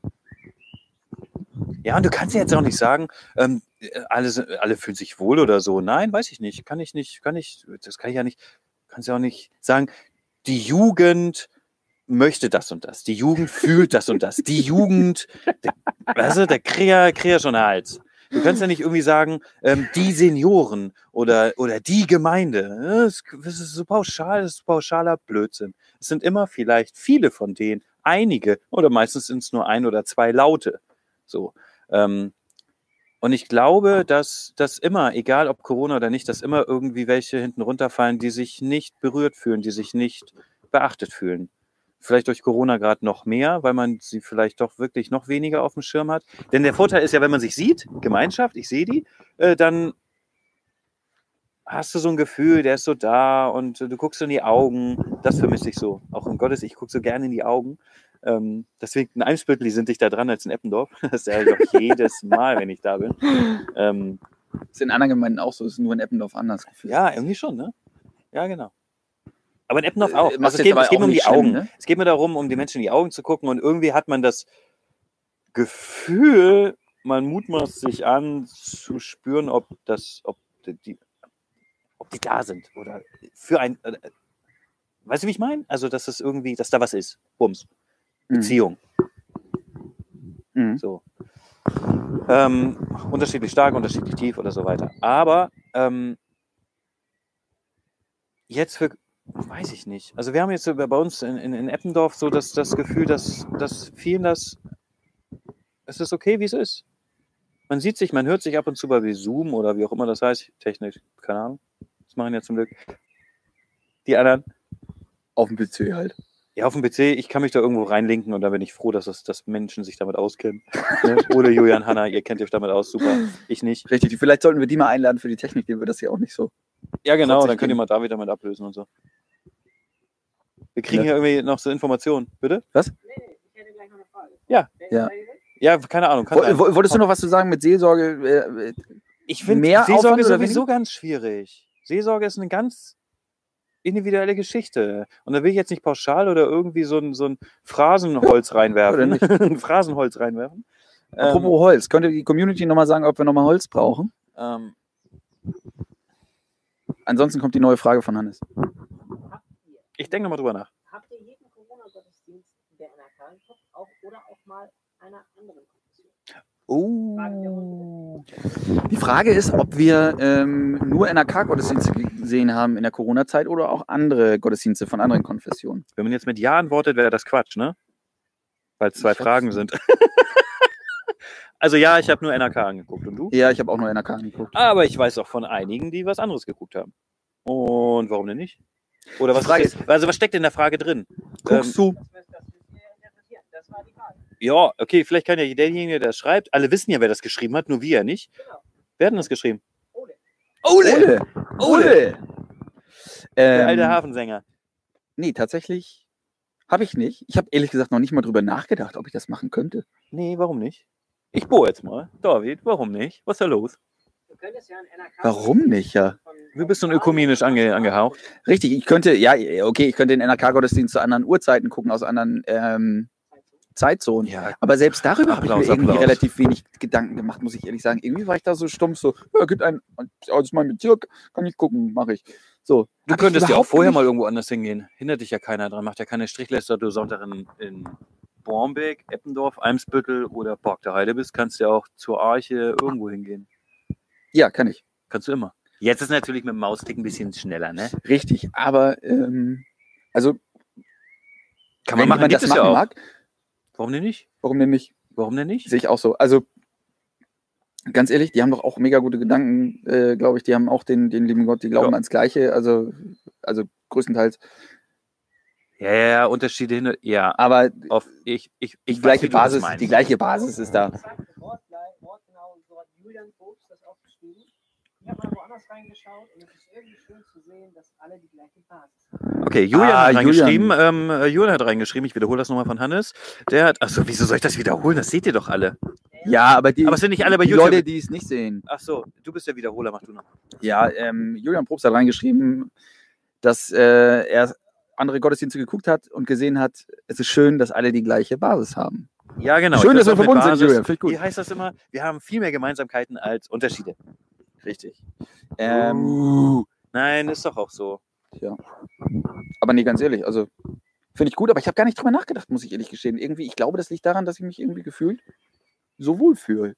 ja, und du kannst ja jetzt auch nicht sagen, ähm, alle, sind- alle fühlen sich wohl oder so. Nein, weiß ich nicht. Kann ich nicht, kann ich, das kann ich ja nicht, kannst ja auch nicht sagen, die Jugend möchte das und das. Die Jugend fühlt das und das. Die Jugend, der, weißt du, der Kräher, Kräher schon Hals. Du kannst ja nicht irgendwie sagen, ähm, die Senioren oder, oder die Gemeinde. Das, das ist so pauschal, das ist pauschaler Blödsinn. Es sind immer vielleicht viele von denen, einige oder meistens sind es nur ein oder zwei Laute. So. Ähm, und ich glaube, dass das immer, egal ob Corona oder nicht, dass immer irgendwie welche hinten runterfallen, die sich nicht berührt fühlen, die sich nicht beachtet fühlen. Vielleicht durch Corona gerade noch mehr, weil man sie vielleicht doch wirklich noch weniger auf dem Schirm hat. Denn der Vorteil ist ja, wenn man sich sieht, Gemeinschaft, ich sehe die, äh, dann hast du so ein Gefühl, der ist so da und äh, du guckst in die Augen. Das vermisse ich so. Auch im Gottes, ich gucke so gerne in die Augen. Ähm, deswegen in Eimsbüttel sind dichter dran als in Eppendorf. Das sage ich auch jedes Mal, wenn ich da bin. Ähm, Ist in anderen Gemeinden auch so, ist nur in Eppendorf anders gefühlt. ja, irgendwie schon, ne? Ja, genau. Aber in Eppendorf Äh, auch. macht Also es geht, es geht um die schlimm, Augen. ne? Es geht mir darum, um die Menschen in die Augen zu gucken und irgendwie hat man das Gefühl, man mutmaßt sich an zu spüren, ob das, ob die, ob die da sind oder für ein, äh, weißt du, wie ich meine? Also, dass es irgendwie, dass da was ist. Bums. Mhm. Beziehung. Mhm. So. Ähm, unterschiedlich stark, unterschiedlich tief oder so weiter. Aber ähm, jetzt für, weiß ich nicht. Also wir haben jetzt bei uns in, in, in Eppendorf so das, das Gefühl, dass, dass vielen das, es ist okay, wie es ist. Man sieht sich, man hört sich ab und zu bei Zoom oder wie auch immer das heißt. Technik, keine Ahnung. Das machen ja zum Glück die anderen. Auf dem PC halt. Ja, auf dem PC, ich kann mich da irgendwo reinlinken und da bin ich froh, dass, es, dass Menschen sich damit auskennen. Ne? Oder Julian, Hanna, ihr kennt euch damit aus, super. Ich nicht. Richtig. Vielleicht sollten wir die mal einladen für die Technik, denen wir das hier auch nicht so. Ja, genau, dann könnt ihr mal David damit ablösen und so. Wir kriegen Ja. hier irgendwie noch so Informationen. Bitte? Was? eigentlich noch eine Frage. Ja. Ist Ja. da? Ja, keine Ahnung. Woll- Wolltest du noch was zu sagen mit Seelsorge? Äh, Ich finde mehr Seelsorge Aufwand oder sowieso ganz schwierig. Seelsorge ist eine ganz individuelle Geschichte. Und da will ich jetzt nicht pauschal oder irgendwie so ein, so ein Phrasenholz reinwerfen. nicht? ein Phrasenholz reinwerfen. Apropos Holz, könnte die Community nochmal sagen, ob wir nochmal Holz brauchen? Ähm, Ansonsten kommt die neue Frage von Hannes. Ich denke nochmal drüber nach. habt ihr jeden Corona-Gottesdienst der NRK geguckt? Auch, oder auch mal einer anderen Konfession? Oh. Die Frage ist, ob wir ähm, nur NRK-Gottesdienste gesehen haben in der Corona-Zeit oder auch andere Gottesdienste von anderen Konfessionen. Wenn man jetzt mit Ja antwortet, wäre das Quatsch, ne? Weil es zwei Ich Fragen sind. also ja, ich habe nur NRK angeguckt. Und du? Ja, ich habe auch nur NRK angeguckt. Aber ich weiß auch von einigen, die was anderes geguckt haben. Und warum denn nicht? Oder was, Frage ist, also was steckt in der Frage drin? Guckst du? Das, das müssen wir interpretieren. Das war die Frage. Ja, okay, vielleicht kann ja derjenige, der das schreibt, alle wissen ja, wer das geschrieben hat, nur wir nicht. Genau. Wer hat denn das geschrieben? Ole. Ole! Ole! Der Ähm, alte Hafensänger. nee, tatsächlich habe ich nicht. Ich habe ehrlich gesagt noch nicht mal drüber nachgedacht, ob ich das machen könnte. Nee, warum nicht? Ich bohre jetzt mal. David, warum nicht? Was ist da los? Du könntest ja ein NRK. Warum nicht, ja? Du bist so ökumenisch ange, angehaucht. Richtig, ich könnte, ja, okay, ich könnte den NRK-Gottesdienst zu anderen Uhrzeiten gucken, aus anderen ähm, Zeitzonen. Ja, Aber selbst darüber habe ich mir irgendwie Applaus. relativ wenig Gedanken gemacht, muss ich ehrlich sagen. Irgendwie war ich da so stumpf, so, ja, gibt ein, aus meinem Bezirk, kann ich gucken, mache ich. So. Du könntest ja auch vorher nicht- mal irgendwo anders hingehen. Hindert dich ja keiner dran. Macht ja keine Strichliste, du Sonntag in, in Bornbeck, Eppendorf, Eimsbüttel oder Park der Heide bist, kannst ja auch zur Arche irgendwo hingehen. Ja, kann ich. Kannst du immer. Jetzt ist natürlich mit dem Maustick ein bisschen schneller, ne? Richtig. Aber, ähm, also, Kann wenn man machen, jemand gibt das ja machen auch. mag, Warum denn nicht? warum denn nicht? Warum denn nicht? Sehe ich auch so. Also, ganz ehrlich, die haben doch auch mega gute Gedanken, äh, glaube ich. Die haben auch den, den lieben Gott, die glauben Ja. ans Gleiche, also, also größtenteils. Ja, ja, ja, Unterschiede hin. Ja, Aber auf ich, ich, ich die gleiche weiß, Basis, die gleiche Basis ist da. Wortgleich, wortgenau, so hat Julian Probst das aufgeschrieben. Ich habe mal woanders reingeschaut und es ist irgendwie schön zu sehen, dass alle die gleiche Basis haben. Okay, Julian Ah, hat reingeschrieben. Julian. Ähm, äh, Julian hat reingeschrieben. Ich wiederhole das nochmal von Hannes. Der hat. Achso, wieso soll ich das wiederholen? Das seht ihr doch alle. Ja, aber die, Aber es sind nicht alle bei die YouTube. Leute, die es nicht sehen. Ach so, du bist der Wiederholer, mach du noch. Ja, ähm, Julian Probst hat reingeschrieben, dass äh, er andere Gottesdienste geguckt hat und gesehen hat, es ist schön, dass alle die gleiche Basis haben. Ja, genau. Schön, dass wir verbunden sind, Julian. Finde ich gut. Wie heißt das immer? Wir haben viel mehr Gemeinsamkeiten als Unterschiede. Richtig. Ähm, Uh, nein, ist doch auch so. aber nee, ganz ehrlich, also finde ich gut, aber ich habe gar nicht drüber nachgedacht, muss ich ehrlich gestehen. Irgendwie, ich glaube, das liegt daran, dass ich mich irgendwie gefühlt so wohl fühle.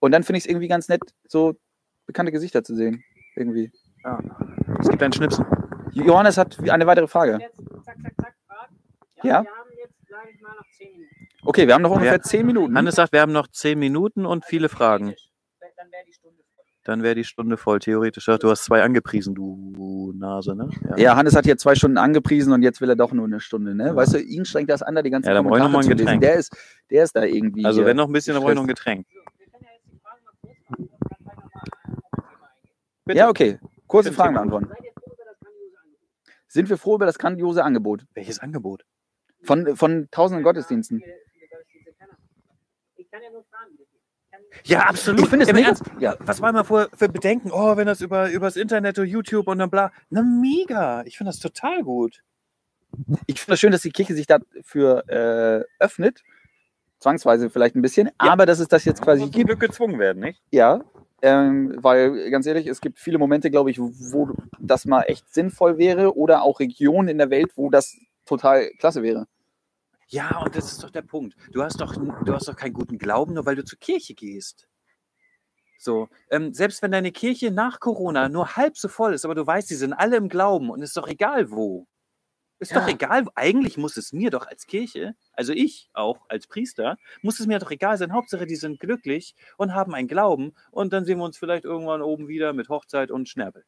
Und dann finde ich es irgendwie ganz nett, so bekannte Gesichter zu sehen. Irgendwie. Es gibt einen Schnipsen. Johannes hat eine weitere Frage. Jetzt, zack, zack, zack, Fragen. Ja. Wir haben jetzt, sage ich mal, noch 10 Minuten. Okay, wir haben noch ungefähr Ja. zehn Minuten. Hannes sagt, wir haben noch zehn Minuten und viele Fragen. Dann wäre die Stunde voll. Dann wäre die Stunde voll, theoretisch. Du hast zwei angepriesen, du Nase, ne? Ja, Hannes hat hier zwei Stunden angepriesen und jetzt will er doch nur eine Stunde, ne? Weißt du, ihn strengt das an, da die ganzen Ja, dann brauche ich noch mal ein. Getränk. Der ist, der ist da irgendwie. Also wenn noch ein bisschen, dann brauche ich noch ein. Getränk. So, wir können ja jetzt die Fragen mal kurz machen und dann gleich nochmal auf das Thema eingehen. Bitte. Ja, okay. Kurze Bitte. Fragen beantworten. Seid ihr froh über das grandiose Angebot? Sind wir froh über das grandiose Angebot Welches Angebot? von, von tausenden Gottesdiensten? Ich kann ja nur Fragen bedienen. Ich kann- Ja, absolut. Ich finde es mega. Ernst, Ja, was war immer für, für Bedenken? Oh, wenn das über übers Internet oder YouTube und dann bla. Na, mega. Ich finde das total gut. ich finde es schön, dass die Kirche sich dafür äh, öffnet. Zwangsweise vielleicht ein bisschen, aber dass es das jetzt quasi gibt. Glück gezwungen werden, nicht? Ja, ähm, weil ganz ehrlich, es gibt viele Momente, glaube ich, wo das mal echt sinnvoll wäre oder auch Regionen in der Welt, wo das total klasse wäre. Ja, und das ist doch der Punkt. Du hast doch, du hast doch keinen guten Glauben, nur weil du zur Kirche gehst. So, ähm, selbst wenn deine Kirche nach Corona nur halb so voll ist, aber du weißt, die sind alle im Glauben und ist doch egal wo. Ist Ja. doch egal, eigentlich muss es mir doch als Kirche, also ich auch als Priester, muss es mir doch egal sein. Hauptsache, die sind glücklich und haben einen Glauben und dann sehen wir uns vielleicht irgendwann oben wieder mit Hochzeit und Schnärbel.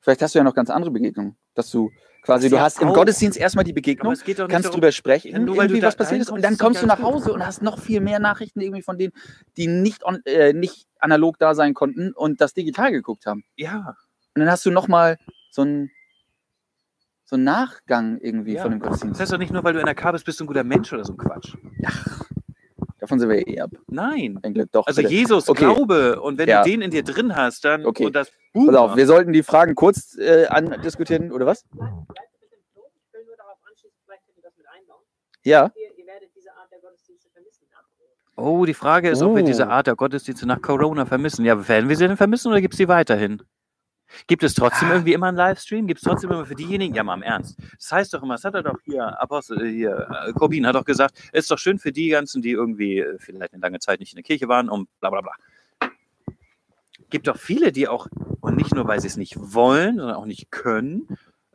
Vielleicht hast du ja noch ganz andere Begegnungen, dass du quasi, Das du ja hast im auch. Gottesdienst erstmal die Begegnung, kannst darum, drüber sprechen, nur weil du irgendwie was passiert ist und dann kommst du nach Hause und hast noch viel mehr Nachrichten irgendwie von denen, die nicht, on, äh, nicht analog da sein konnten und das digital geguckt haben. ja, Und dann hast du nochmal so ein, so ein Nachgang irgendwie Ja. von dem Das Gottesdienst. heißt doch nicht nur, weil du in der K bist, bist du ein guter Mensch oder so ein Quatsch. Davon sind wir eh ab. Nein. Ein Glück doch. Also bitte. Jesus, Okay. Glaube. Und wenn Ja. du den in dir drin hast, dann Okay. und das Pass auf, wir sollten die Fragen kurz äh, andiskutieren, oder was? Bleibt ein bisschen floh. Ich will nur darauf anschließen, vielleicht könnt ihr das mit einbauen. Ja. Ihr, ihr werdet diese Art der Gottesdienste vermissen. nach Corona. Oh, die Frage ist, ob wir Oh. diese Art der Gottesdienste nach Corona vermissen. Ja, werden wir sie denn vermissen oder gibt es sie weiterhin? Gibt es trotzdem Ah. irgendwie immer einen Livestream? Gibt es trotzdem immer für diejenigen? Ja, mal im Ernst. Das heißt doch immer, das hat er doch hier, Apostel, äh, hier, äh, Corbin hat doch gesagt, ist doch schön für die ganzen, die irgendwie äh, vielleicht eine lange Zeit nicht in der Kirche waren und bla bla bla. Gibt doch viele, die auch, und nicht nur, weil sie es nicht wollen, sondern auch nicht können,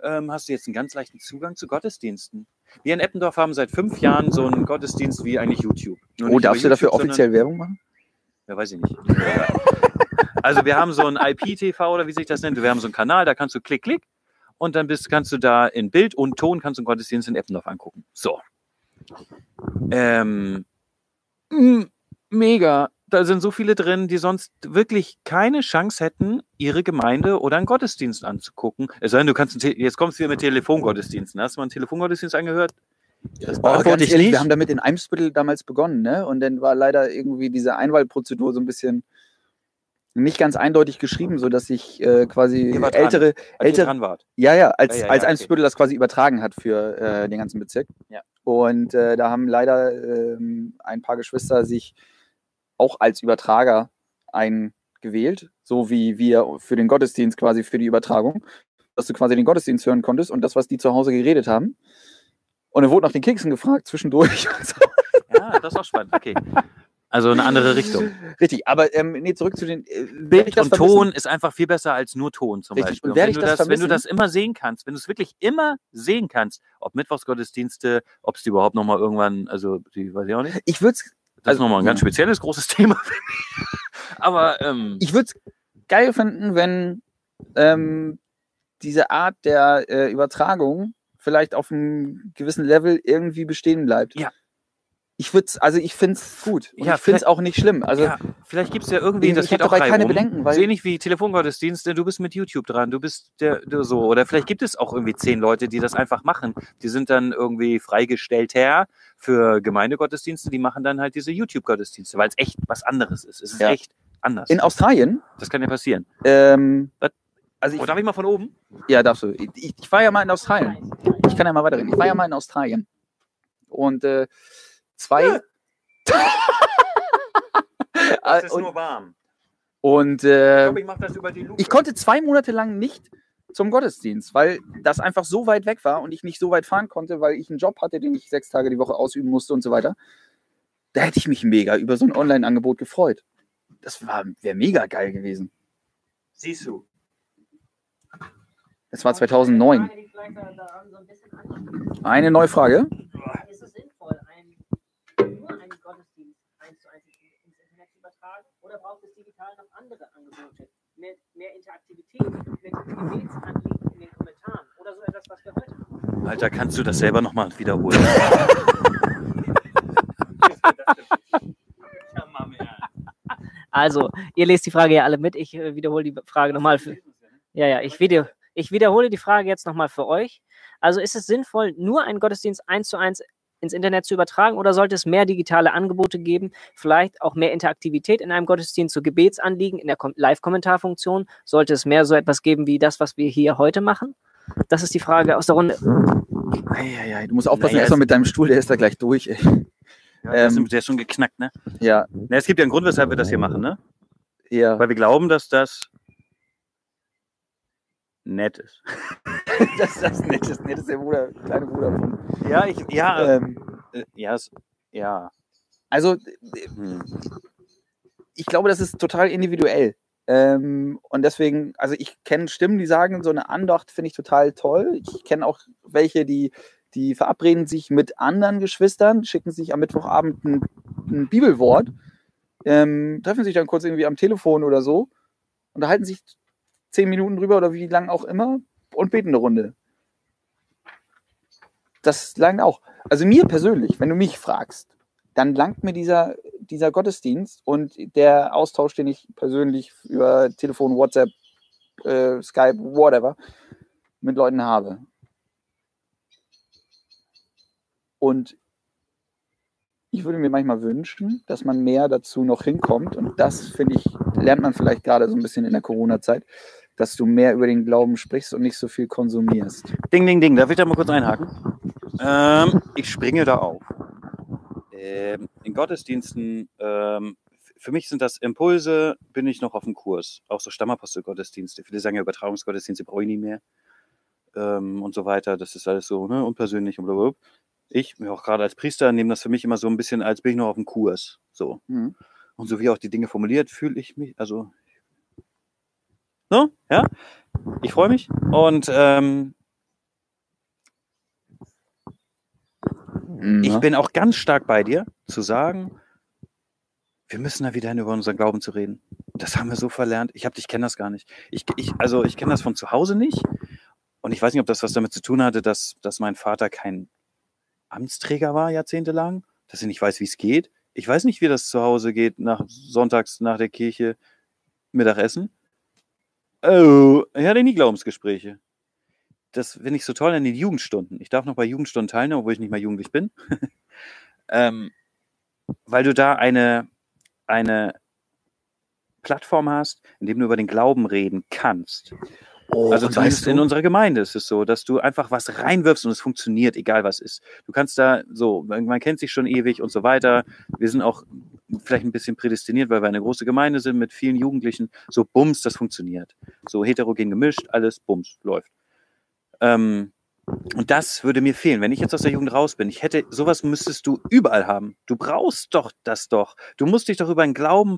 ähm, hast du jetzt einen ganz leichten Zugang zu Gottesdiensten. Wir in Eppendorf haben seit fünf Jahren so einen Gottesdienst wie eigentlich YouTube. Nur Oh, darfst du dafür YouTube, sondern- offiziell Werbung machen? ja, weiß ich nicht. Also wir haben so ein IPTV oder wie sich das nennt. Wir haben so einen Kanal, da kannst du klick, klick und dann bist, kannst du da in Bild und Ton kannst du einen Gottesdienst in Eppendorf angucken. So. Ähm, mega. Da sind so viele drin, die sonst wirklich keine Chance hätten, ihre Gemeinde oder einen Gottesdienst anzugucken. Es sei denn, du kannst, jetzt kommst du wieder mit Telefongottesdiensten. Hast du mal einen Telefongottesdienst angehört? Das Oh, ganz ich ehrlich, nicht. wir haben damit in Eimsbüttel damals begonnen, ne? Und dann war leider irgendwie diese Einwahlprozedur so ein bisschen nicht ganz eindeutig geschrieben, sodass sich äh, quasi dran. ältere, ältere, dran wart. ja, ja, als, Ja, ja, als ja, Eimsbüttel das quasi übertragen hat für äh, den ganzen Bezirk. Ja. Und äh, da haben leider ähm, ein paar Geschwister sich auch als Übertrager eingewählt, so wie wir für den Gottesdienst quasi für die Übertragung, dass du quasi den Gottesdienst hören konntest und das, was die zu Hause geredet haben. Und dann wurde nach den Keksen gefragt zwischendurch. so. Ja, das ist auch spannend. Okay. Also eine andere Richtung. Richtig, aber ähm, nee, zurück zu den äh, Bild und? Ton ist einfach viel besser als nur Ton zum Richtig. Beispiel. Und Und wenn, ich du das das, wenn du das immer sehen kannst, wenn du es wirklich immer sehen kannst, ob Mittwochsgottesdienste, ob es die überhaupt nochmal irgendwann, also die weiß ich auch nicht. Ich würde es Das Also, ist nochmal ein ganz spezielles, großes Thema. Aber ähm, ich würd's geil finden, wenn ähm, diese Art der äh, Übertragung vielleicht auf einem gewissen Level irgendwie bestehen bleibt. Ja. Ich würde also ich finde es gut. Und Ja, ich finde es auch nicht schlimm. Also ja, vielleicht gibt es ja irgendwie, ich- das ich geht auch dabei keine reihum. Bedenken, weil- So ähnlich wie Telefongottesdienste, du bist mit YouTube dran, du bist der, der so. Oder vielleicht gibt es auch irgendwie zehn Leute, die das einfach machen. Die sind dann irgendwie freigestellter für Gemeindegottesdienste, die machen dann halt diese YouTube-Gottesdienste, weil es echt was anderes ist. Es ist Ja. echt anders. in Australien, das kann ja passieren. ähm, Was? also ich, Oh, darf ich mal von oben? ja, darfst du. Ich, ich, ich war ja mal in Australien. Ich kann ja mal weiterreden. Ich war ja mal in Australien. Und äh, zwei. Das ist und nur warm. und äh, ich mache das über die Luke. ich konnte zwei Monate lang nicht zum Gottesdienst, weil das einfach so weit weg war und ich nicht so weit fahren konnte, weil ich einen Job hatte, den ich sechs Tage die Woche ausüben musste und so weiter. Da hätte ich mich mega über so ein Online-Angebot gefreut. Das wäre mega geil gewesen. Siehst du. Das war 2009. Frage, die vielleicht da- daran so ein bisschen anschließt. Eine neue Frage. Ist es sinnvoll, ein, nur einen Gottesdienst eins zu eins ins Internet zu übertragen? Oder braucht es digital noch andere Angebote? Mehr, mehr Interaktivität mit Gebetsanliegen in den Kommentaren oder so etwas, was wir heute haben? Alter, kannst du das selber nochmal wiederholen? Also, ihr lest die Frage ja alle mit. Ich äh, wiederhole die Frage nochmal. Für, ja, ja, ich, video, ich wiederhole die Frage jetzt nochmal für euch. Also, ist es sinnvoll, nur einen Gottesdienst eins zu eins ins Internet zu übertragen oder sollte es mehr digitale Angebote geben? Vielleicht auch mehr Interaktivität in einem Gottesdienst, so Gebetsanliegen in der Kom- Live-Kommentarfunktion? Sollte es mehr so etwas geben wie das, was wir hier heute machen? Das ist die Frage aus der Runde. Eieiei, du musst aufpassen, Naja, erstmal mit deinem Stuhl, der ist da gleich durch. Ey. Ja, der, Ähm. ist, der ist schon geknackt, ne? Ja, Na, es gibt ja einen Grund, weshalb wir das hier machen, ne? ja. Weil wir glauben, dass das nett ist. Das ist das nett, das nett ist der Bruder, kleine Bruder von. Ja, ich, ja, Ähm, äh, ja, es, ja. also, äh, Hm. ich glaube, das ist total individuell. Ähm, und deswegen, also ich kenne Stimmen, die sagen, so eine Andacht finde ich total toll. Ich kenne auch welche, die, die verabreden sich mit anderen Geschwistern, schicken sich am Mittwochabend ein, ein Bibelwort, ähm, treffen sich dann kurz irgendwie am Telefon oder so, unterhalten sich zehn Minuten drüber oder wie lang auch immer und beten eine Runde. Das langt auch. Also mir persönlich, wenn du mich fragst, dann langt mir dieser, dieser Gottesdienst und der Austausch, den ich persönlich über Telefon, WhatsApp, äh, Skype, whatever, mit Leuten habe. Und ich würde mir manchmal wünschen, dass man mehr dazu noch hinkommt. Und das, finde ich, lernt man vielleicht gerade so ein bisschen in der Corona-Zeit, dass du mehr über den Glauben sprichst und nicht so viel konsumierst. Ding, ding, ding. Darf ich da mal kurz einhaken? Ähm, ich springe da auf. Ähm, in Gottesdiensten, ähm, für mich sind das Impulse, bin ich noch auf dem Kurs. Auch so Stammapostel-Gottesdienste. Viele sagen ja Übertragungsgottesdienste brauche ich nie mehr. Ähm, und so weiter. Das ist alles so ne, unpersönlich und blablabla. Ich, auch gerade als Priester, nehme das für mich immer so ein bisschen, als bin ich noch auf dem Kurs. So. Mhm. Und so wie auch die Dinge formuliert, fühle ich mich, also, ne, ja, ich freue mich. Und ähm, ich Ja. bin auch ganz stark bei dir, zu sagen, wir müssen da wieder hin, über unseren Glauben zu reden. Das haben wir so verlernt. Ich habe, ich kenne das gar nicht. Ich, ich, also ich kenne das von zu Hause nicht. Und ich weiß nicht, ob das was damit zu tun hatte, dass, dass mein Vater kein Amtsträger war jahrzehntelang, dass er nicht weiß, wie es geht. Ich weiß nicht, wie das zu Hause geht, nach sonntags nach der Kirche Mittagessen. Oh, ich hatte nie Glaubensgespräche. Das finde ich so toll in den Jugendstunden. Ich darf noch bei Jugendstunden teilnehmen, obwohl ich nicht mal jugendlich bin. ähm, weil du da eine, eine Plattform hast, in dem du über den Glauben reden kannst. Oh, Also zumindest in unserer Gemeinde ist es so, dass du einfach was reinwirfst und es funktioniert, egal was ist. Du kannst da so, man man kennt sich schon ewig und so weiter. Wir sind auch vielleicht ein bisschen prädestiniert, weil wir eine große Gemeinde sind mit vielen Jugendlichen. So bums, das funktioniert. So heterogen gemischt, alles bums, läuft. Ähm, und das würde mir fehlen, wenn ich jetzt aus der Jugend raus bin. Ich hätte, sowas müsstest du überall haben. Du brauchst doch das doch. Du musst dich doch über den Glauben,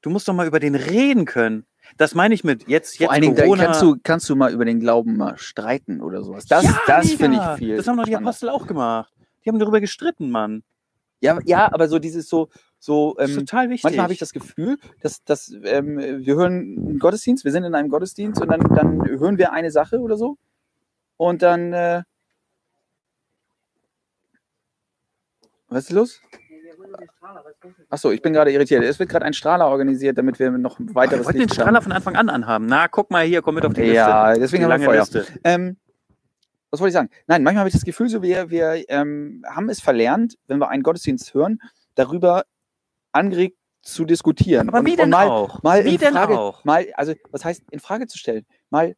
du musst doch mal über den reden können. Das meine ich mit jetzt, jetzt vor allen Dingen, da Corona. kannst du, kannst du mal über den Glauben mal streiten oder sowas. Das, Ja, das finde ich viel. Das haben doch die. Apostel auch gemacht. Die haben darüber gestritten, Mann. Ja, ja, aber so dieses so, so ähm, total wichtig. manchmal habe ich das Gefühl, dass, dass ähm, wir hören einen Gottesdienst, wir sind in einem Gottesdienst und dann, dann hören wir eine Sache oder so und dann äh, was ist los? Achso, ich bin gerade irritiert. Es wird gerade ein Strahler organisiert, damit wir noch weiteres wir wollten den Strahler haben. von Anfang an anhaben. Na, guck mal hier, komm mit auf die Liste. Ja, deswegen die haben wir Feuer. Liste. Ähm, was wollte ich sagen? Nein, manchmal habe ich das Gefühl, so wir, wir ähm, haben es verlernt, wenn wir einen Gottesdienst hören, darüber angeregt zu diskutieren. Aber und, wie denn mal, auch? mal wie in denn Frage, auch? mal, also was heißt in Frage zu stellen, mal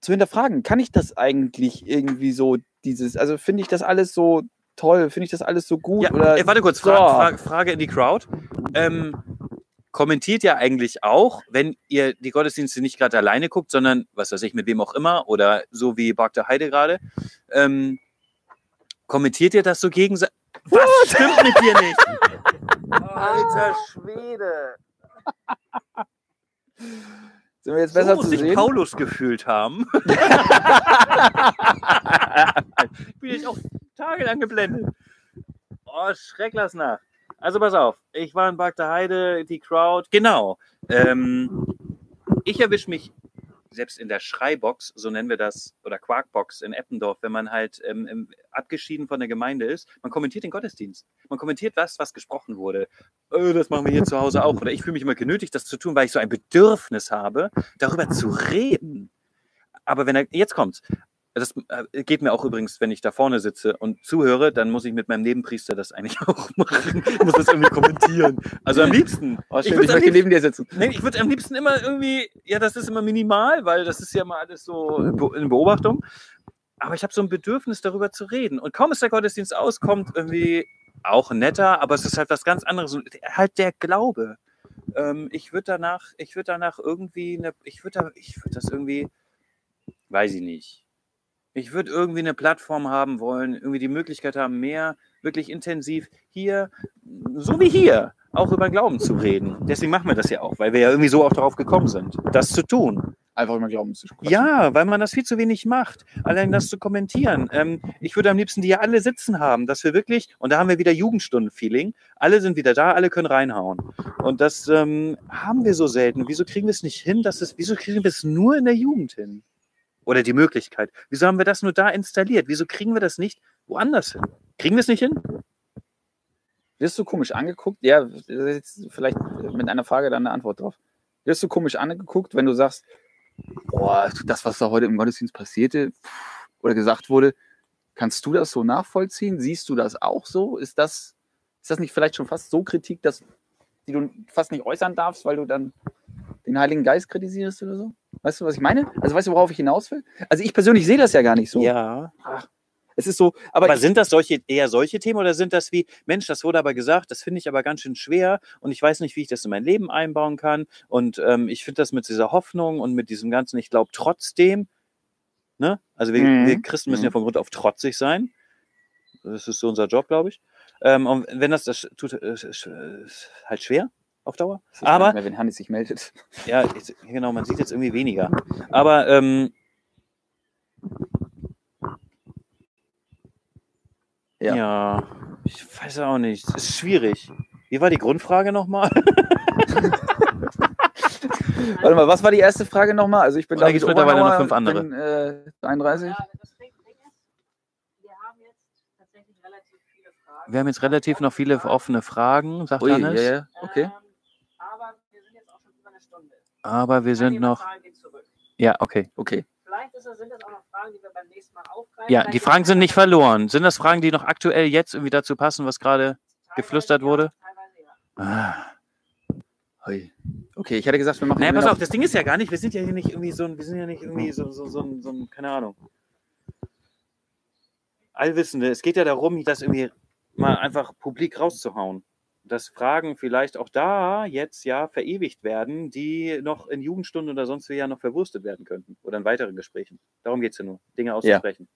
zu hinterfragen, kann ich das eigentlich irgendwie so dieses, also finde ich das alles so toll, finde ich das alles so gut Ja, oder äh, warte kurz, so. Fra Fra Frage in die Crowd. Ähm, kommentiert ja eigentlich auch, wenn ihr die Gottesdienste nicht gerade alleine guckt, sondern was weiß ich, mit wem auch immer oder so wie Bagda Heide gerade, ähm, kommentiert ihr das so gegenseitig? Was stimmt mit dir nicht? Alter Schwede. sind wir jetzt besser so muss zu sich sehen? Paulus gefühlt haben. ich bin jetzt auch tagelang geblendet. Oh, Schrecklersnacht. Also pass auf, ich war in Bagda Heide, die Crowd, genau. Ähm, ich erwische mich selbst in der Schreibox, so nennen wir das, oder Quarkbox in Eppendorf, wenn man halt ähm, ähm, abgeschieden von der Gemeinde ist, man kommentiert den Gottesdienst. Man kommentiert das, was gesprochen wurde. Äh, das machen wir hier zu Hause auch. Oder ich fühle mich immer genötigt, das zu tun, weil ich so ein Bedürfnis habe, darüber zu reden. Aber wenn er, jetzt kommt's. Das äh, geht mir auch übrigens, wenn ich da vorne sitze und zuhöre, dann muss ich mit meinem Nebenpriester das eigentlich auch machen. Ich muss das irgendwie kommentieren. Also am liebsten. Oh, schön, ich am möchte liebsten- neben dir sitzen. Nee, ich würde am liebsten immer irgendwie, ja, das ist immer minimal, weil das ist ja mal alles so in Beobachtung. Aber ich habe so ein Bedürfnis, darüber zu reden. Und kaum ist der Gottesdienst aus, kommt irgendwie auch netter, aber es ist halt was ganz anderes. Halt der Glaube. Ähm, ich würde danach, ich würde danach irgendwie, eine, ich würde da, ich würde das irgendwie, weiß ich nicht. Ich würde irgendwie eine Plattform haben wollen, irgendwie die Möglichkeit haben, mehr wirklich intensiv hier, so wie hier, auch über den Glauben zu reden. Deswegen machen wir das ja auch, weil wir ja irgendwie so auch darauf gekommen sind, das zu tun. Einfach immer glauben zu quatschen. Ja, weil man das viel zu wenig macht. Allein das zu kommentieren. Ähm, ich würde am liebsten die ja alle sitzen haben, dass wir wirklich, und da haben wir wieder Jugendstunden-Feeling, alle sind wieder da, alle können reinhauen. Und das ähm, haben wir so selten. Wieso kriegen wir es nicht hin, dass es, wieso kriegen wir es nur in der Jugend hin? Oder die Möglichkeit. Wieso haben wir das nur da installiert? Wieso kriegen wir das nicht woanders hin? Kriegen wir es nicht hin? Wirst du komisch angeguckt? Ja, vielleicht mit einer Frage dann eine Antwort drauf. Wirst du komisch angeguckt, wenn du sagst, boah, das, was da heute im Gottesdienst passierte oder gesagt wurde, Kannst du das so nachvollziehen? Siehst du das auch so? Ist das, ist das nicht vielleicht schon fast so Kritik, dass, die du fast nicht äußern darfst, weil du dann den Heiligen Geist kritisierst oder so? Weißt du, was ich meine? Also weißt du, worauf ich hinaus will? Also ich persönlich sehe das ja gar nicht so. Ja. Es ist so, aber, Aber ich, sind das solche, eher solche Themen oder sind das wie, Mensch, das wurde aber gesagt, das finde ich aber ganz schön schwer und ich weiß nicht, wie ich das in mein Leben einbauen kann und ähm, ich finde das mit dieser Hoffnung und mit diesem Ganzen, ich glaube trotzdem, ne? Also wir, Mhm. wir Christen müssen ja Mhm. von Grund auf trotzig sein. Das ist so unser Job, glaube ich. Ähm, und wenn das, das tut, äh, ist halt schwer auf Dauer. Ich Aber mehr, wenn Hannes sich meldet. ja, ich, genau, man sieht jetzt irgendwie weniger. Aber ähm, Ja. ja. ich weiß auch nicht. Es ist schwierig. Wie war die Grundfrage nochmal? Warte mal, was war die erste Frage nochmal? Also ich bin da David gibt's mittlerweile noch fünf andere. Bin, äh, 33. Ja, das Ding, Ding ist, wir haben jetzt tatsächlich relativ viele Fragen. Wir haben jetzt relativ noch viele offene Fragen, sagt Ui, Hannes. ja, okay. Ähm, aber wir sind jetzt auch schon über eine Stunde. Aber wir sind noch. Ja, okay. Okay. Vielleicht ist sind das auch noch Fragen, die wir beim nächsten Mal aufgreifen. Ja, die Fragen sind nicht verloren. Sind das Fragen, die noch aktuell jetzt irgendwie dazu passen, was gerade. geflüstert wurde? Ah. Okay, ich hatte gesagt, wir machen. Naja, pass auf, das Ding ist ja gar nicht, wir sind ja hier nicht irgendwie so ein, wir sind ja nicht irgendwie so, so, so, ein- so ein, keine Ahnung. Allwissende. Es geht ja darum, das irgendwie mal einfach publik rauszuhauen. Dass Fragen vielleicht auch da jetzt ja verewigt werden, die noch in Jugendstunden oder sonst wie ja noch verwurstet werden könnten. Oder in weiteren Gesprächen. Darum geht es ja nur, Dinge auszusprechen.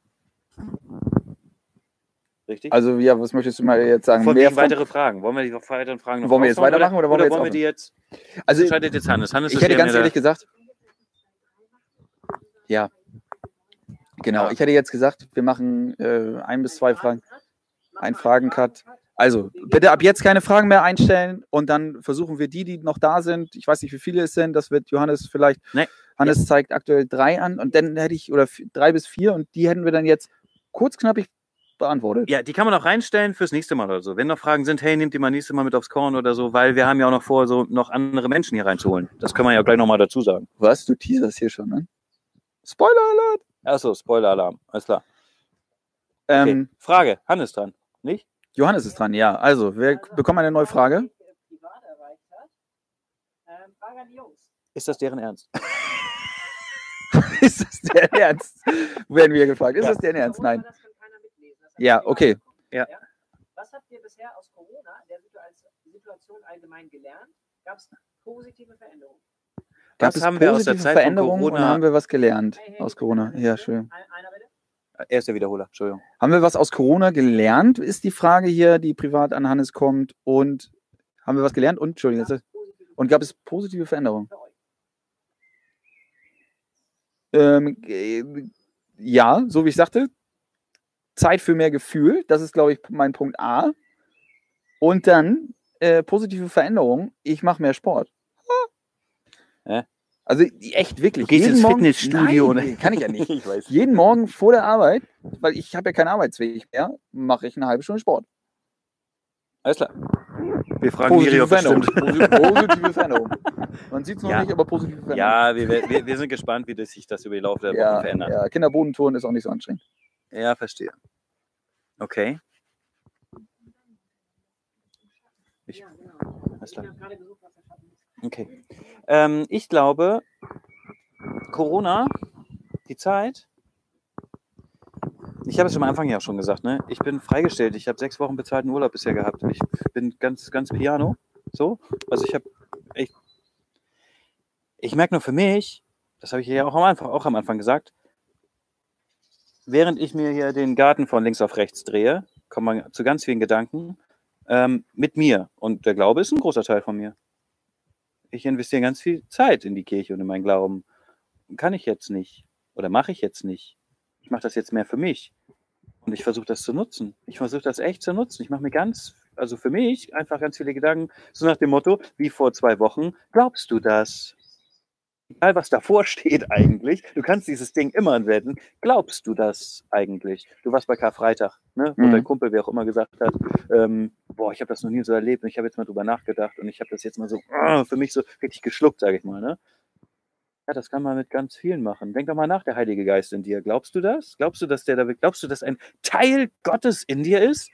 Richtig? Also, ja, was möchtest du mal jetzt sagen? Von Mehr von- weitere Fragen. Wollen wir die weiteren Fragen noch Wollen wir jetzt weitermachen oder wollen wir wollen wir die jetzt? Also, entscheidet jetzt Hannes. Hannes ich hätte ganz ehrlich gesagt, ja, genau. Ja. Ich hätte jetzt gesagt, wir machen äh, ein bis zwei Fragen. Ein Fragencut. Also, bitte ab jetzt keine Fragen mehr einstellen und dann versuchen wir die, die noch da sind. Ich weiß nicht, wie viele es sind. Das wird Johannes vielleicht. Nee. Hannes zeigt aktuell drei an und dann hätte ich, oder drei bis vier und die hätten wir dann jetzt kurz knappig beantwortet. Ja, die kann man auch reinstellen fürs nächste Mal oder so. Wenn noch Fragen sind, hey, nehmt die mal nächstes Mal mit aufs Korn oder so, weil wir haben ja auch noch vor, so noch andere Menschen hier reinzuholen. Das können wir ja gleich nochmal dazu sagen. Was? Du teaserst hier schon, ne? Spoiler Alert! Achso, Spoiler-Alarm. Alles klar. Okay. Ähm, Frage, Hannes dran. Nicht? Johannes ist dran, ja. Also, wir bekommen eine neue Frage. Ähm. Ist das deren Ernst? ist das der Ernst? Werden wir gefragt. Ist Ja. das der Ernst? Nein. Ja, okay. Ja. Was habt ihr bisher aus Corona, der Situa- Situation allgemein gelernt? Gab es positive Veränderungen? Gab es haben wir aus der positive Zeit Veränderungen Corona- und haben wir was gelernt Hey, hey, aus Corona? Ja, schön. Ein- Einer? Er ist der Wiederholer, Entschuldigung. Haben wir was aus Corona gelernt? Ist die Frage hier, die privat an Hannes kommt. Und haben wir was gelernt? Und, Entschuldigung, positive und gab es positive Veränderungen? Ähm, äh, ja, so wie ich sagte, Zeit für mehr Gefühl. Das ist, glaube ich, mein Punkt A. Und dann äh, positive Veränderungen. Ich mache mehr Sport. Hä? Also echt wirklich. Du gehst jeden ins Morgen- Fitnessstudio Nein, oder- kann ich ja nicht. ich weiß. Jeden Morgen vor der Arbeit, weil ich habe ja keinen Arbeitsweg mehr, mache ich eine halbe Stunde Sport. Alles klar. Wir fragen Miri, ob Veränderung. stimmt. Posi- Positive Veränderung. Man sieht es noch Ja. nicht, aber positive Veränderung. Ja, wir, wir, wir sind gespannt, wie das sich das über die Laufe der Wochen ja, verändert. ja. Kinderbodentouren ist auch nicht so anstrengend. Ja, verstehe. Okay. Ich- Ja, genau. Alles Ich klar. habe gerade gesucht, was der Schatten ist. Okay. Ähm, ich glaube, Corona, die Zeit. Ich habe es am Anfang ja schon gesagt, ne? Ich bin freigestellt. Ich habe sechs Wochen bezahlten Urlaub bisher gehabt. Ich bin ganz, ganz piano. So. Also ich habe ich, ich merke nur für mich, das habe ich ja auch am Anfang, auch am Anfang gesagt, während ich mir hier den Garten von links auf rechts drehe, kommt man zu ganz vielen Gedanken ähm, mit mir. Und der Glaube ist ein großer Teil von mir ich investiere ganz viel Zeit in die Kirche und in meinen Glauben. Kann ich jetzt nicht oder mache ich jetzt nicht. Ich mache das jetzt mehr für mich und ich versuche das zu nutzen. Ich versuche das echt zu nutzen. Ich mache mir ganz, also für mich einfach ganz viele Gedanken, so nach dem Motto, wie vor zwei Wochen, glaubst du das? Egal, was davor steht eigentlich, du kannst dieses Ding immer anwenden. Glaubst du das eigentlich? Du warst bei Karfreitag, ne? wo Mhm. dein Kumpel, wer auch immer, gesagt hat, ähm, boah, ich habe das noch nie so erlebt und ich habe jetzt mal drüber nachgedacht und ich habe das jetzt mal so ah, für mich so richtig geschluckt, sage ich mal. Ne? Ja, das kann man mit ganz vielen machen. Denk doch mal nach, der Heilige Geist in dir. Glaubst du das? Glaubst du, dass der da, glaubst du, dass ein Teil Gottes in dir ist?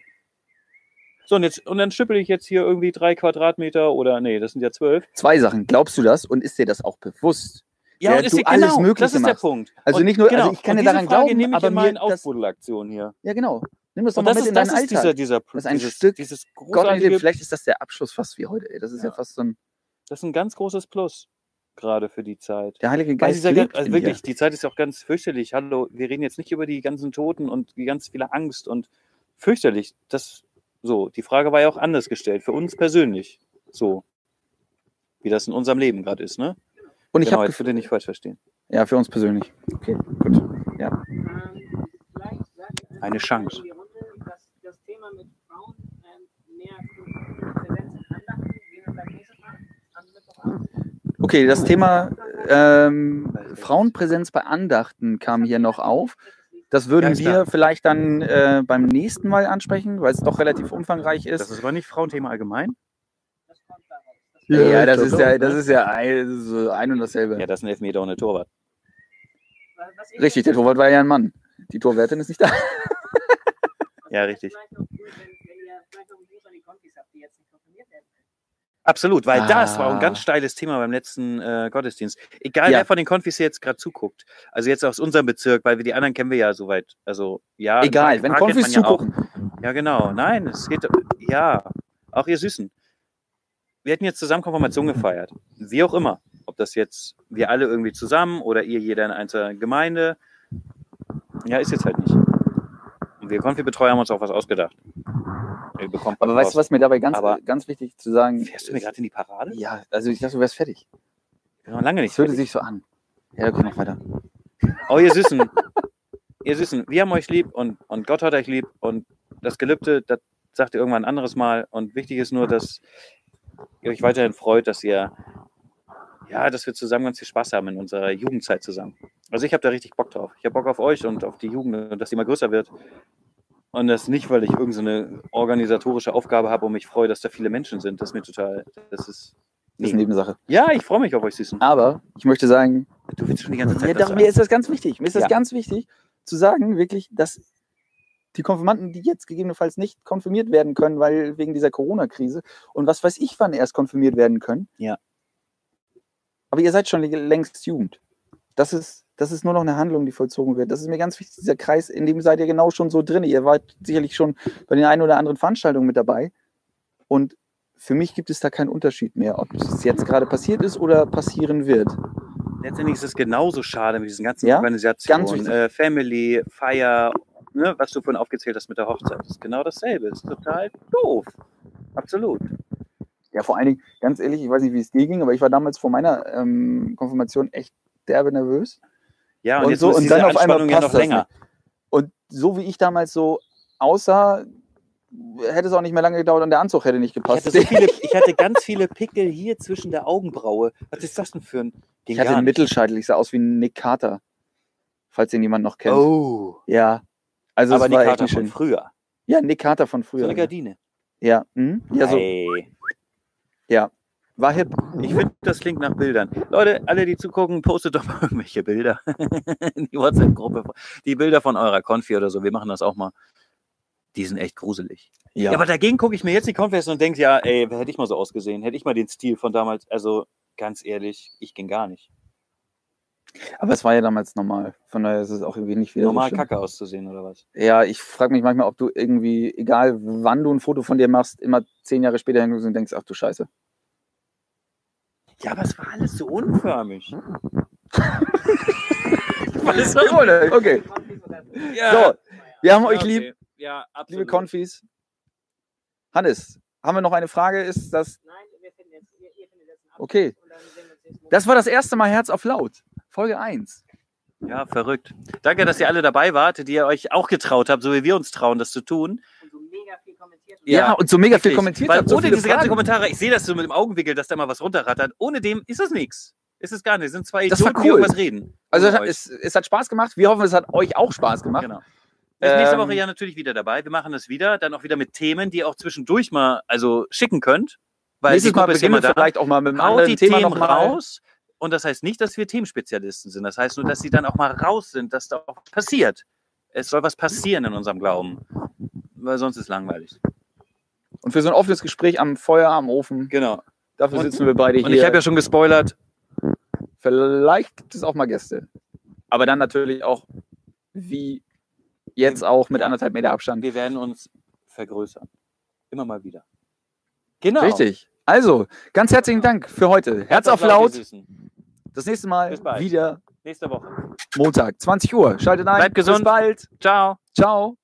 So, und jetzt, und dann schüppel ich jetzt hier irgendwie drei Quadratmeter oder, nee, das sind ja zwölf. Zwei Sachen. Glaubst du das und ist dir das auch bewusst? Ja, Ja, du die- alles genau, Mögliche das ist der machst. Punkt. Also Und nicht nur- also genau, ich kann dir daran Frage glauben, nehme ich aber in mir meinen das- Aufbuddelaktionen hier. Ja, genau. Nimm das doch mal das mit ist, in das deinen ist dieser, Alltag. dieser, Das ist ein dieses, Stück dieses Gott, vielleicht ist das der Abschluss fast wie heute. Ey. Das ist ja, Ja. fast so ein. das ist ein ganz großes Plus, gerade für die Zeit. Der Heilige Geist dieser, lebt also in wirklich, dir. die Zeit ist ja auch ganz fürchterlich. Hallo, wir reden jetzt nicht über die ganzen Toten und die ganz viele Angst und fürchterlich. Das so, die Frage war ja auch anders gestellt, für uns persönlich. So. Wie das in unserem Leben gerade ist, ne? Und ich genau, habe jetzt bitte nicht falsch verstehen. ja für uns persönlich. Okay, gut. Ähm, einfach Eine Chance. in die Runde, dass das Thema mit Frauen ähm. Okay, das Thema ähm, Frauenpräsenz bei Andachten kam hier noch auf. Das würden Ja, wir vielleicht dann äh, beim nächsten Mal ansprechen, weil es doch relativ umfangreich ist. Das ist aber nicht Frauenthema allgemein. Das kommt daraus. Das ja, das ist ja, das ist ja ein, ein und dasselbe. Ja, das ist ein Elfmeter ohne Torwart. Richtig, der Torwart war ja ein Mann. Die Torwärtin ist nicht da. Ja, richtig. vielleicht noch cool, wenn, wenn ihr vielleicht noch einen Gruß an die Konfis habt, die jetzt nicht konfirmiert werden können. Absolut, weil das war ein Ah. ganz steiles Thema beim letzten äh, Gottesdienst. Egal, Ja. wer von den Konfis hier jetzt gerade zuguckt. Also jetzt aus unserem Bezirk, weil wir die anderen kennen wir ja soweit. Also ja. Egal, wenn Konfis ja auch. zugucken. Ja, genau. Nein, es geht. Ja, auch ihr Süßen. Wir hätten jetzt zusammen Konfirmation gefeiert. Wie auch immer. Ob das jetzt wir alle irgendwie zusammen oder ihr jeder in einzelner Gemeinde. Ja, ist jetzt halt nicht. Wir Konfi-Betreuer haben uns auch was ausgedacht. Aber weißt du, was mir dabei ganz, Aber- ganz wichtig zu sagen Fährst du mir gerade in die Parade? Ja, also ich dachte, du wärst fertig. Ich bin noch lange nicht. Das hörte fertig. sich so an. Ja, okay, noch weiter. Oh, ihr Süßen. ihr Süßen, wir haben euch lieb und, und Gott hat euch lieb und das Gelübde, das sagt ihr irgendwann ein anderes Mal. Und wichtig ist nur, dass ihr euch weiterhin freut, dass ihr, ja, dass wir zusammen ganz viel Spaß haben in unserer Jugendzeit zusammen. Also ich habe da richtig Bock drauf. Ich habe Bock auf euch und auf die Jugend, und dass die mal größer wird. Und das nicht, weil ich irgendeine so organisatorische Aufgabe habe und mich freue, dass da viele Menschen sind. Das ist mir total, das ist, Das ist Nebensache. Ja, ich freue mich auf euch, Süßen. Aber ich möchte sagen, Du willst schon die ganze Zeit ja, doch, mir ist das ganz wichtig. Mir ist das Ja. ganz wichtig zu sagen, wirklich, dass die Konfirmanden, die jetzt gegebenenfalls nicht konfirmiert werden können, weil wegen dieser Corona-Krise und was weiß ich, wann erst konfirmiert werden können. Ja. Aber ihr seid schon längst Jugend. Das ist, das ist nur noch eine Handlung, die vollzogen wird. Das ist mir ganz wichtig, dieser Kreis, in dem seid ihr genau schon so drin. Ihr wart sicherlich schon bei den einen oder anderen Veranstaltungen mit dabei. Und für mich gibt es da keinen Unterschied mehr, ob es jetzt gerade passiert ist oder passieren wird. letztendlich ist es genauso schade mit diesen ganzen Ja, Organisationen. Äh, Family, Feier, ne, was du vorhin aufgezählt hast mit der Hochzeit. Das ist genau dasselbe. Ist total doof. Absolut. Ja, vor allen Dingen, ganz ehrlich, ich weiß nicht, wie es dir ging, aber ich war damals vor meiner ähm, Konfirmation echt derbe nervös. Ja, und, Und jetzt so, und diese dann auf einmal Anspannung ja passt noch länger. Und so wie ich damals so aussah, hätte es auch nicht mehr lange gedauert und der Anzug hätte nicht Ich gepasst. hatte, so viele, ich hatte ganz viele Pickel hier zwischen der Augenbraue. Was ist das denn für ein. Ging ich hatte einen. Mittelscheitel, ich sah aus wie ein Nick Carter. Falls den jemand noch kennt. Oh. Ja. Also aber die war nicht von früher. Ja, Nick Carter von So früher. eine Gardine. ja. Hm? ja, so. Hey. War hip. Ich finde, das klingt nach Bildern. Leute, alle, die zugucken, postet doch mal irgendwelche Bilder in die WhatsApp-Gruppe. Die Bilder von eurer Konfi oder so. Wir machen das auch mal. Die sind echt gruselig. Ja, aber dagegen gucke ich mir jetzt die Konfi an und denke, ja, ey, hätte ich mal so ausgesehen, hätte ich mal den Stil von damals. Also, ganz ehrlich, ich ging gar nicht. Aber es war ja damals normal. Von daher ist es auch irgendwie nicht wieder so Normal schlimm. kacke auszusehen oder was? Ja, ich frage mich manchmal, ob du irgendwie, egal wann du ein Foto von dir machst, immer zehn Jahre später denkst, ach du Scheiße. Ja, aber es war alles so unförmig. okay, Ja, so, wir haben ja, euch okay. lieb, Ja, absolut. liebe Konfis. Hannes, haben wir noch eine Frage? Ist das, Nein, wir finden jetzt, ihr, ihr findet jetzt einen Abschluss Okay. das war das erste Mal Herz auf laut. Folge 1. Ja, verrückt. Danke, dass ihr alle dabei wart, die ihr euch auch getraut habt, so wie wir uns trauen, das zu tun. Und so mega viel kommentiert. Ja, Ja, und so mega viel kommentiert Weil so ohne diese ganzen. Kommentare, ich sehe das so mit dem Augenwinkel, dass da mal was runterrattert. Ohne dem ist es nichts. Ist es gar nicht. Es sind zwei Das war Idioten, die cool. irgendwas reden. Also es es, es hat Spaß gemacht. Wir hoffen, es hat euch auch Spaß gemacht. Genau. Wir sind nächste Ähm, Woche ja natürlich wieder dabei. Wir machen das wieder. Dann auch wieder mit Themen, die ihr auch zwischendurch mal also schicken könnt. Weil Nächstes die Mal ist beginnen immer wir da. vielleicht auch mal mit einem Haut anderen die Thema Themen noch mal. raus. Und das heißt nicht, dass wir Themenspezialisten sind. Das heißt nur, dass sie dann auch mal raus sind, dass da auch was passiert. Es soll was passieren in unserem Glauben. Weil sonst ist langweilig. Und für so ein offenes Gespräch am Feuer, am Ofen, Genau. dafür Und- sitzen wir beide hier. Und ich habe ja schon gespoilert. Vielleicht gibt es auch mal Gäste. Aber dann natürlich auch, wie jetzt auch, mit anderthalb Meter Abstand. Wir werden uns vergrößern. Immer mal wieder. Genau. Richtig. Also, ganz herzlichen Dank für heute. Herz auf laut. Das nächste Mal Bis bald. wieder Nächste Woche. Montag, 20 Uhr. Schaltet ein. Bleibt gesund. Bis bald. Ciao. Ciao.